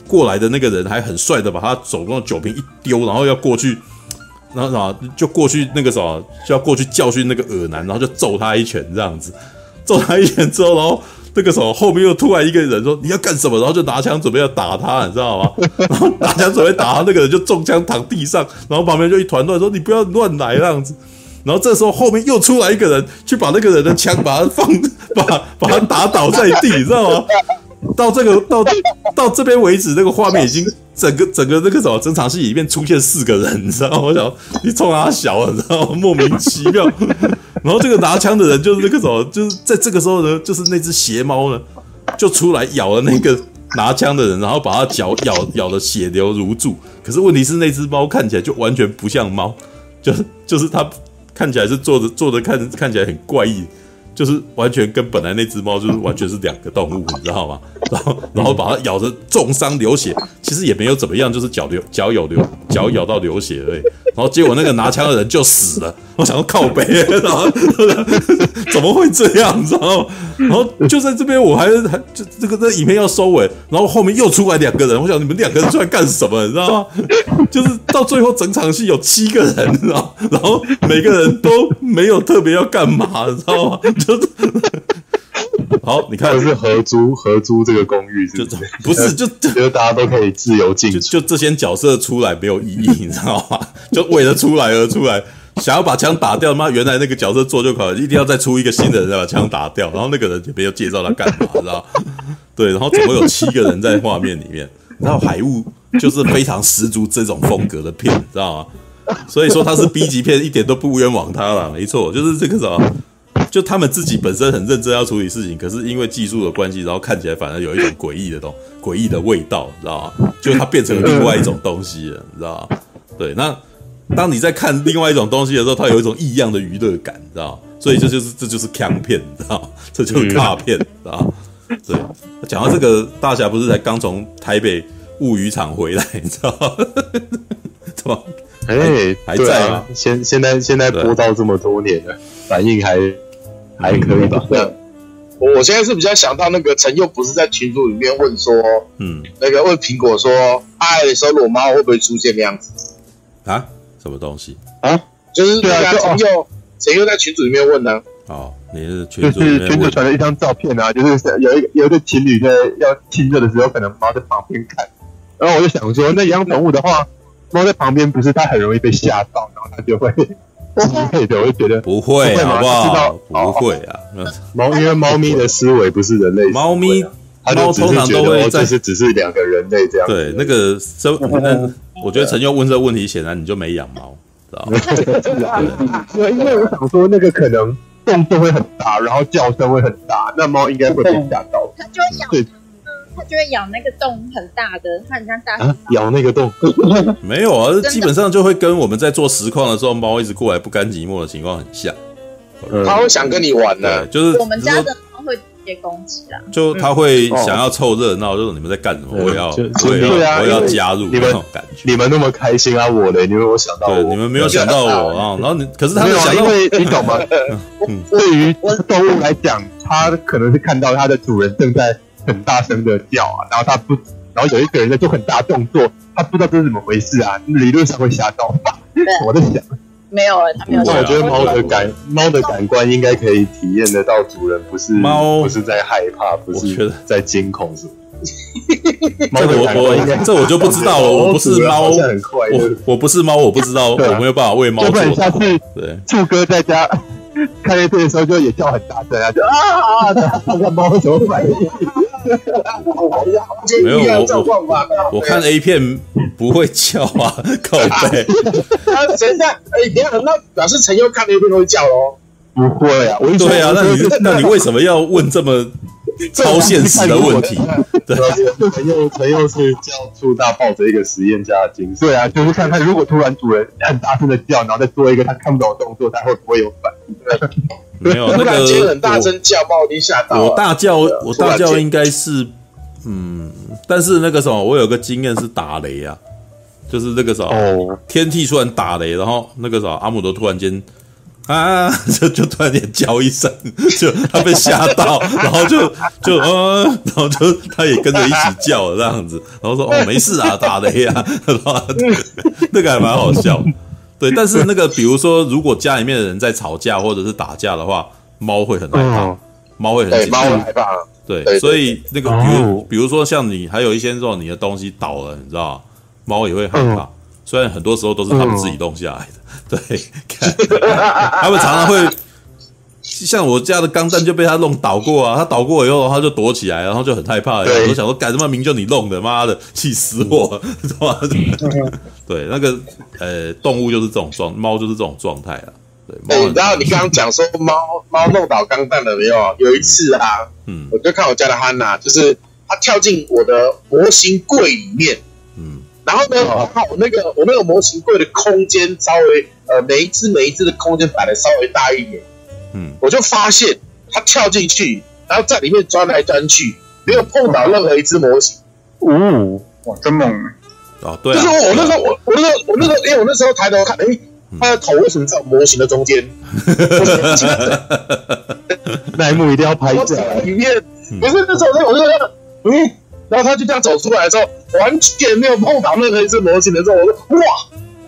过来的那个人还很帅的把他手中的酒瓶一丢，然后要过去，然后然后就过去那个时候就要过去教训那个恶男，然后就揍他一拳这样子，揍他一拳之后，然后。这个时候，后面又突然一个人说：“你要干什么？”然后就拿枪准备要打他，你知道吗？然后拿枪准备打他，那个人就中枪躺地上，然后旁边就一团乱说：“你不要乱来这样子。”然后这时候后面又出来一个人，去把那个人的枪把他放，把把他打倒在地，你知道吗？到这个到到这边为止，那个画面已经整个整个那个什么整场戏里面出现四个人，你知道吗？我想你冲他小，你知道吗？莫名其妙。然后这个拿枪的人就是那个什么，就是在这个时候呢，就是那只邪猫呢，就出来咬了那个拿枪的人，然后把他脚咬咬的血流如注。可是问题是那只猫看起来就完全不像猫，就是就是它看起来是坐着坐着看看起来很怪异。就是完全跟本来那只猫就是完全是两个动物，你知道吗？然后然后把它咬得重伤流血，其实也没有怎么样，就是脚流脚有流脚咬到流血而已。然后结果那个拿枪的人就死了。我想要靠北，然后怎么会这样？你知道吗？然后就在这边，我还还就这个这影片要收尾，然后后面又出来两个人。我想你们两个人出来干什么？你知道吗？就是到最后整场戏有七个人，你知道，然后每个人都没有特别要干嘛，你知道吗？就是好，你看是合租合租这个公寓是不是？不是，就就大家都可以自由进出，就这些角色出来没有意义，你知道吗？就为了出来而出来，想要把枪打掉妈？原来那个角色做就可以，一定要再出一个新的人再把枪打掉，然后那个人就没有介绍他干嘛，知道？对，然后总共有七个人在画面里面，然后海雾就是非常十足这种风格的片，知道吗？所以说他是 B 级片，一点都不冤枉他了，没错，就是这个什么。就他们自己本身很认真要处理事情，可是因为技术的关系，然后看起来反而有一种诡异的东诡异的味道，你知道吗？就它变成了另外一种东西了，你知道吗？对，那当你在看另外一种东西的时候，它有一种异样的娱乐感，你知道吗？所以这就是这就是锵片，你知道吗？这就是卡片，知道吗？对，讲到这个，大侠不是才刚从台北物语场回来，你知道吗？怎么？哎，还在吗？现现在现在播到这么多年了，反应还。还可以吧。对，我现在是比较想到那个陈佑不是在群组里面问说，嗯，那个问苹果说，爱的时候裸猫会不会出现那样子？啊？什么东西？啊？就是对啊，陈佑陈佑在群组里面问呢。哦，你是群组里面就是群主传了一张照片啊，就是有一个有一个情侣在要亲热的时候，可能猫在旁边看，然后我就想说，那养宠物的话，猫在旁边不是它很容易被吓到，然后它就会。之类的，我会觉得不会，好不好？不会啊，猫因为猫咪的思维不是人类，猫咪猫通常都会在是只是两个人类这样。对，那个这 那我觉得陈佑问这个问题，显然你就没养猫，知道吗？对，因为我想说那个可能动作会很大，然后叫声会很大，那猫应该会被吓到。它就会咬。它就会咬那个洞很大的，它很像大、啊。咬那个洞？没有啊，基本上就会跟我们在做实况的时候，猫一直过来不甘寂寞的情况很像。它会想跟你玩的，就是我们家的猫会直接攻击啦。就它会想要凑热闹，就是你们在干什么，我要，我也要，我要加入。你们感觉你们那么开心啊，我的，你们有想到我，你们没有想到我啊。然后你，可是他们想，因为你懂吗？对于动物来讲，它可能是看到它的主人正在。很大声的叫啊，然后他不，然后有一个人在做很大动作，他不知道这是怎么回事啊，理论上会吓到吧？我在想，没有啊，他没有。那我觉得猫的感猫的感官应该可以体验得到主人不是猫不是在害怕，不是在惊恐什么。这个我我这我就不知道了，我不是猫，我我不是猫，我不知道，我没有办法为猫做。下次对，兔哥在家。看 A 片的时候就也叫很大声啊，就啊啊！看看猫什么反应？没有我我看 A 片不会叫啊，靠背。那现在哎，等下那表示陈佑看 A 片都会叫哦？不会啊，我对啊，那你那你为什么要问这么超现实的问题？对，陈佑陈佑是叫树大抱着一个实验家的精神。对啊，就是看他如果突然主人很大声的叫，然后再做一个他看不懂的动作，他会不会有反应？没有那个很大声叫，把我弟吓到。我大叫，我大叫应该是嗯，但是那个什么，我有个经验是打雷啊，就是那个什么天气突然打雷，然后那个什么阿姆罗突然间。啊！就 就突然间叫一声，就他被吓到，然后就就呃，然后就他也跟着一起叫了这样子，然后说哦没事啊，打雷啊，那个还蛮好笑。对，但是那个比如说，如果家里面的人在吵架或者是打架的话，猫会很害怕，猫会很紧张，害怕。对，所以那个比如比如说像你，还有一些这种你的东西倒了，你知道吗？猫也会害怕。虽然很多时候都是他们自己弄下来的。对，他们常常会像我家的钢弹就被他弄倒过啊，他倒过以后他就躲起来，然后就很害怕。我就想说，改什么名就你弄的，妈的，气死我！知道吗？对，那个呃，动物就是这种状，猫就是这种状态啊。对，然后你刚刚讲说猫猫弄倒钢弹了没有？有一次啊，嗯，我就看我家的憨娜，就是它跳进我的模型柜里面，嗯。然后呢，我看我那个我那个模型柜的空间稍微呃，每一只每一只的空间摆的稍微大一点，嗯，我就发现他跳进去，然后在里面钻来钻去，没有碰到任何一只模型。哦，哇，真猛啊！对，就是我那时候我我那时候我那时候因为我那时候抬头看，哎，他的头为什么在模型的中间？那一幕一定要拍下来。里面不是那时候我就这样，嗯。然后他就这样走出来的时候，完全没有碰到任何一只模型的时候，我说哇！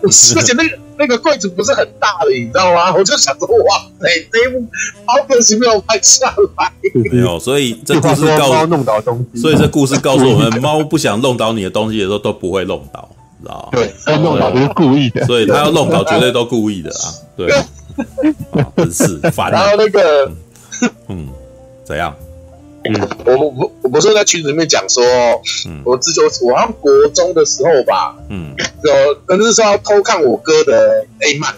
而且那个那个柜子不是很大的，你知道吗？我就想说哇，哎，这一幕好可惜没有拍下来。没有，所以这故事告诉，弄倒东西，所以这故事告诉我们，猫不想弄倒你的东西的时候都不会弄倒，知道吗？对，它弄倒不是故意的，所以它要弄倒绝对都故意的啊！对，真是烦。然后那个，嗯，怎样？嗯，我我我不是在群里面讲说，嗯，我自就我好像国中的时候吧，嗯，有那是说要偷看我哥的 A 漫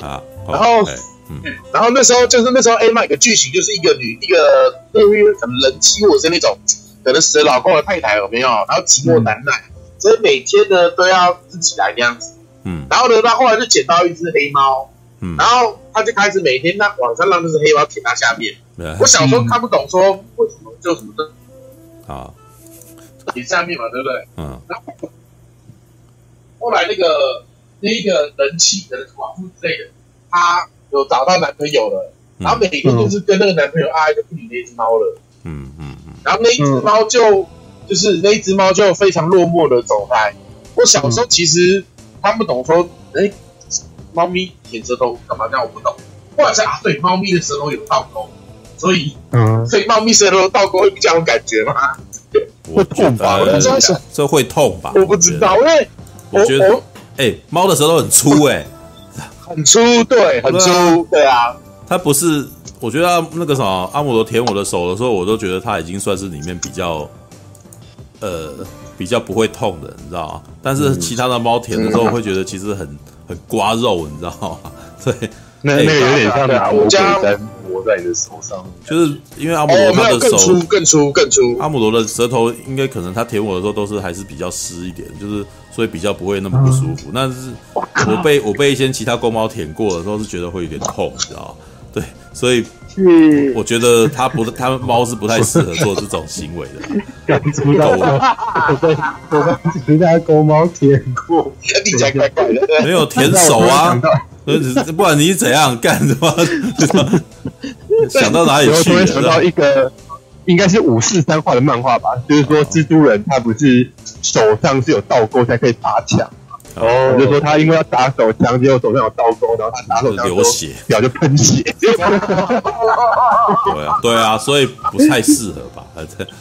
啊，然后，嗯，然后那时候就是那时候 A 漫一个剧情就是一个女一个因为可能人妻或者是那种可能死了老公的太太有没有？然后寂寞难耐，所以每天呢都要自己来那样子，嗯，然后呢，他后来就捡到一只黑猫，嗯，然后他就开始每天那晚上让那只黑猫舔他下面。我小时候看不懂，说为什么就什么的啊，舔下面嘛，对不对？嗯。然后后来那个那一个人妻的寡妇之类的，她有找到男朋友了，然后每天就是跟那个男朋友爱的不理那只猫了。嗯嗯嗯。然后那一只猫就就是那一只猫就非常落寞的走开。我小时候其实看不懂，说哎，猫咪舔舌头干嘛？这样我不懂。后来想啊，对，猫咪的舌头有倒钩。所以，嗯，所以猫咪舌头倒钩会比较有感觉吗？会痛吧？这会痛吧？我不知道，因为我觉得，哎，猫的舌头很粗，哎，很粗，对，很粗，对啊。它不是，我觉得那个什么阿姆罗舔我的手的时候，我都觉得它已经算是里面比较，呃，比较不会痛的，你知道吗？但是其他的猫舔的时候，会觉得其实很很刮肉，你知道吗？对，那那个有点像打我家。在你的手上，就是因为阿姆罗他的手更粗、更粗、更粗。阿姆罗的舌头应该可能他舔我的时候都是还是比较湿一点，就是所以比较不会那么不舒服。但是我被我被一些其他公猫舔过的时候是觉得会有点痛，你知道？对，所以我觉得它不，它猫是不太适合做这种行为的。感觉到我被我被其他公猫舔过，你才怪怪的。没有舔手啊。不管你怎样干什么，想到哪里去？我突然想到一个，应该是五四三画的漫画吧，就是说蜘蛛人他不是手上是有倒钩才可以打墙。哦，就是说他因为要打手枪，结果手上有刀钩，然后他打手枪流血，表就喷血。对啊，对啊，所以不太适合吧？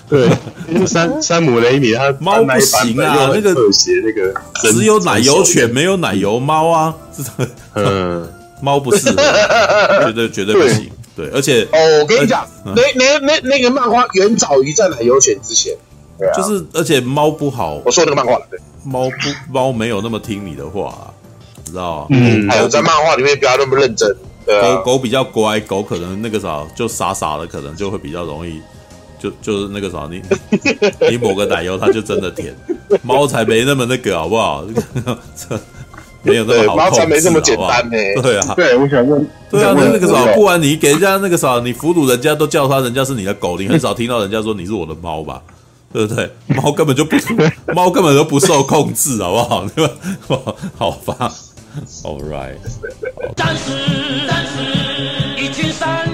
对，因为山山姆雷米他猫不行啊，那个那个只有奶油犬，没有奶油猫啊，嗯，猫不适合，绝对绝对不行。对，而且哦，我跟你讲，那那那那个漫画远早于在奶油犬之前，就是而且猫不好，我说那个漫画对。猫不猫没有那么听你的话，知道吗？嗯，还有在漫画里面不要那么认真。狗狗比较乖，狗可能那个啥就傻傻的，可能就会比较容易，就就是那个啥，你 你抹个奶油，它就真的甜。猫才没那么那个，好不好？没有那么好控制，猫才没这么简单呢。对啊，对，我想问，对啊，那那个啥，不然你给人家那个啥，你俘虏人家都叫他人家是你的狗，你很少听到人家说你是我的猫吧？对不对？猫根本就不，猫根本就不受控制，好不好？对吧？好吧，All right。战士，战士，一群山。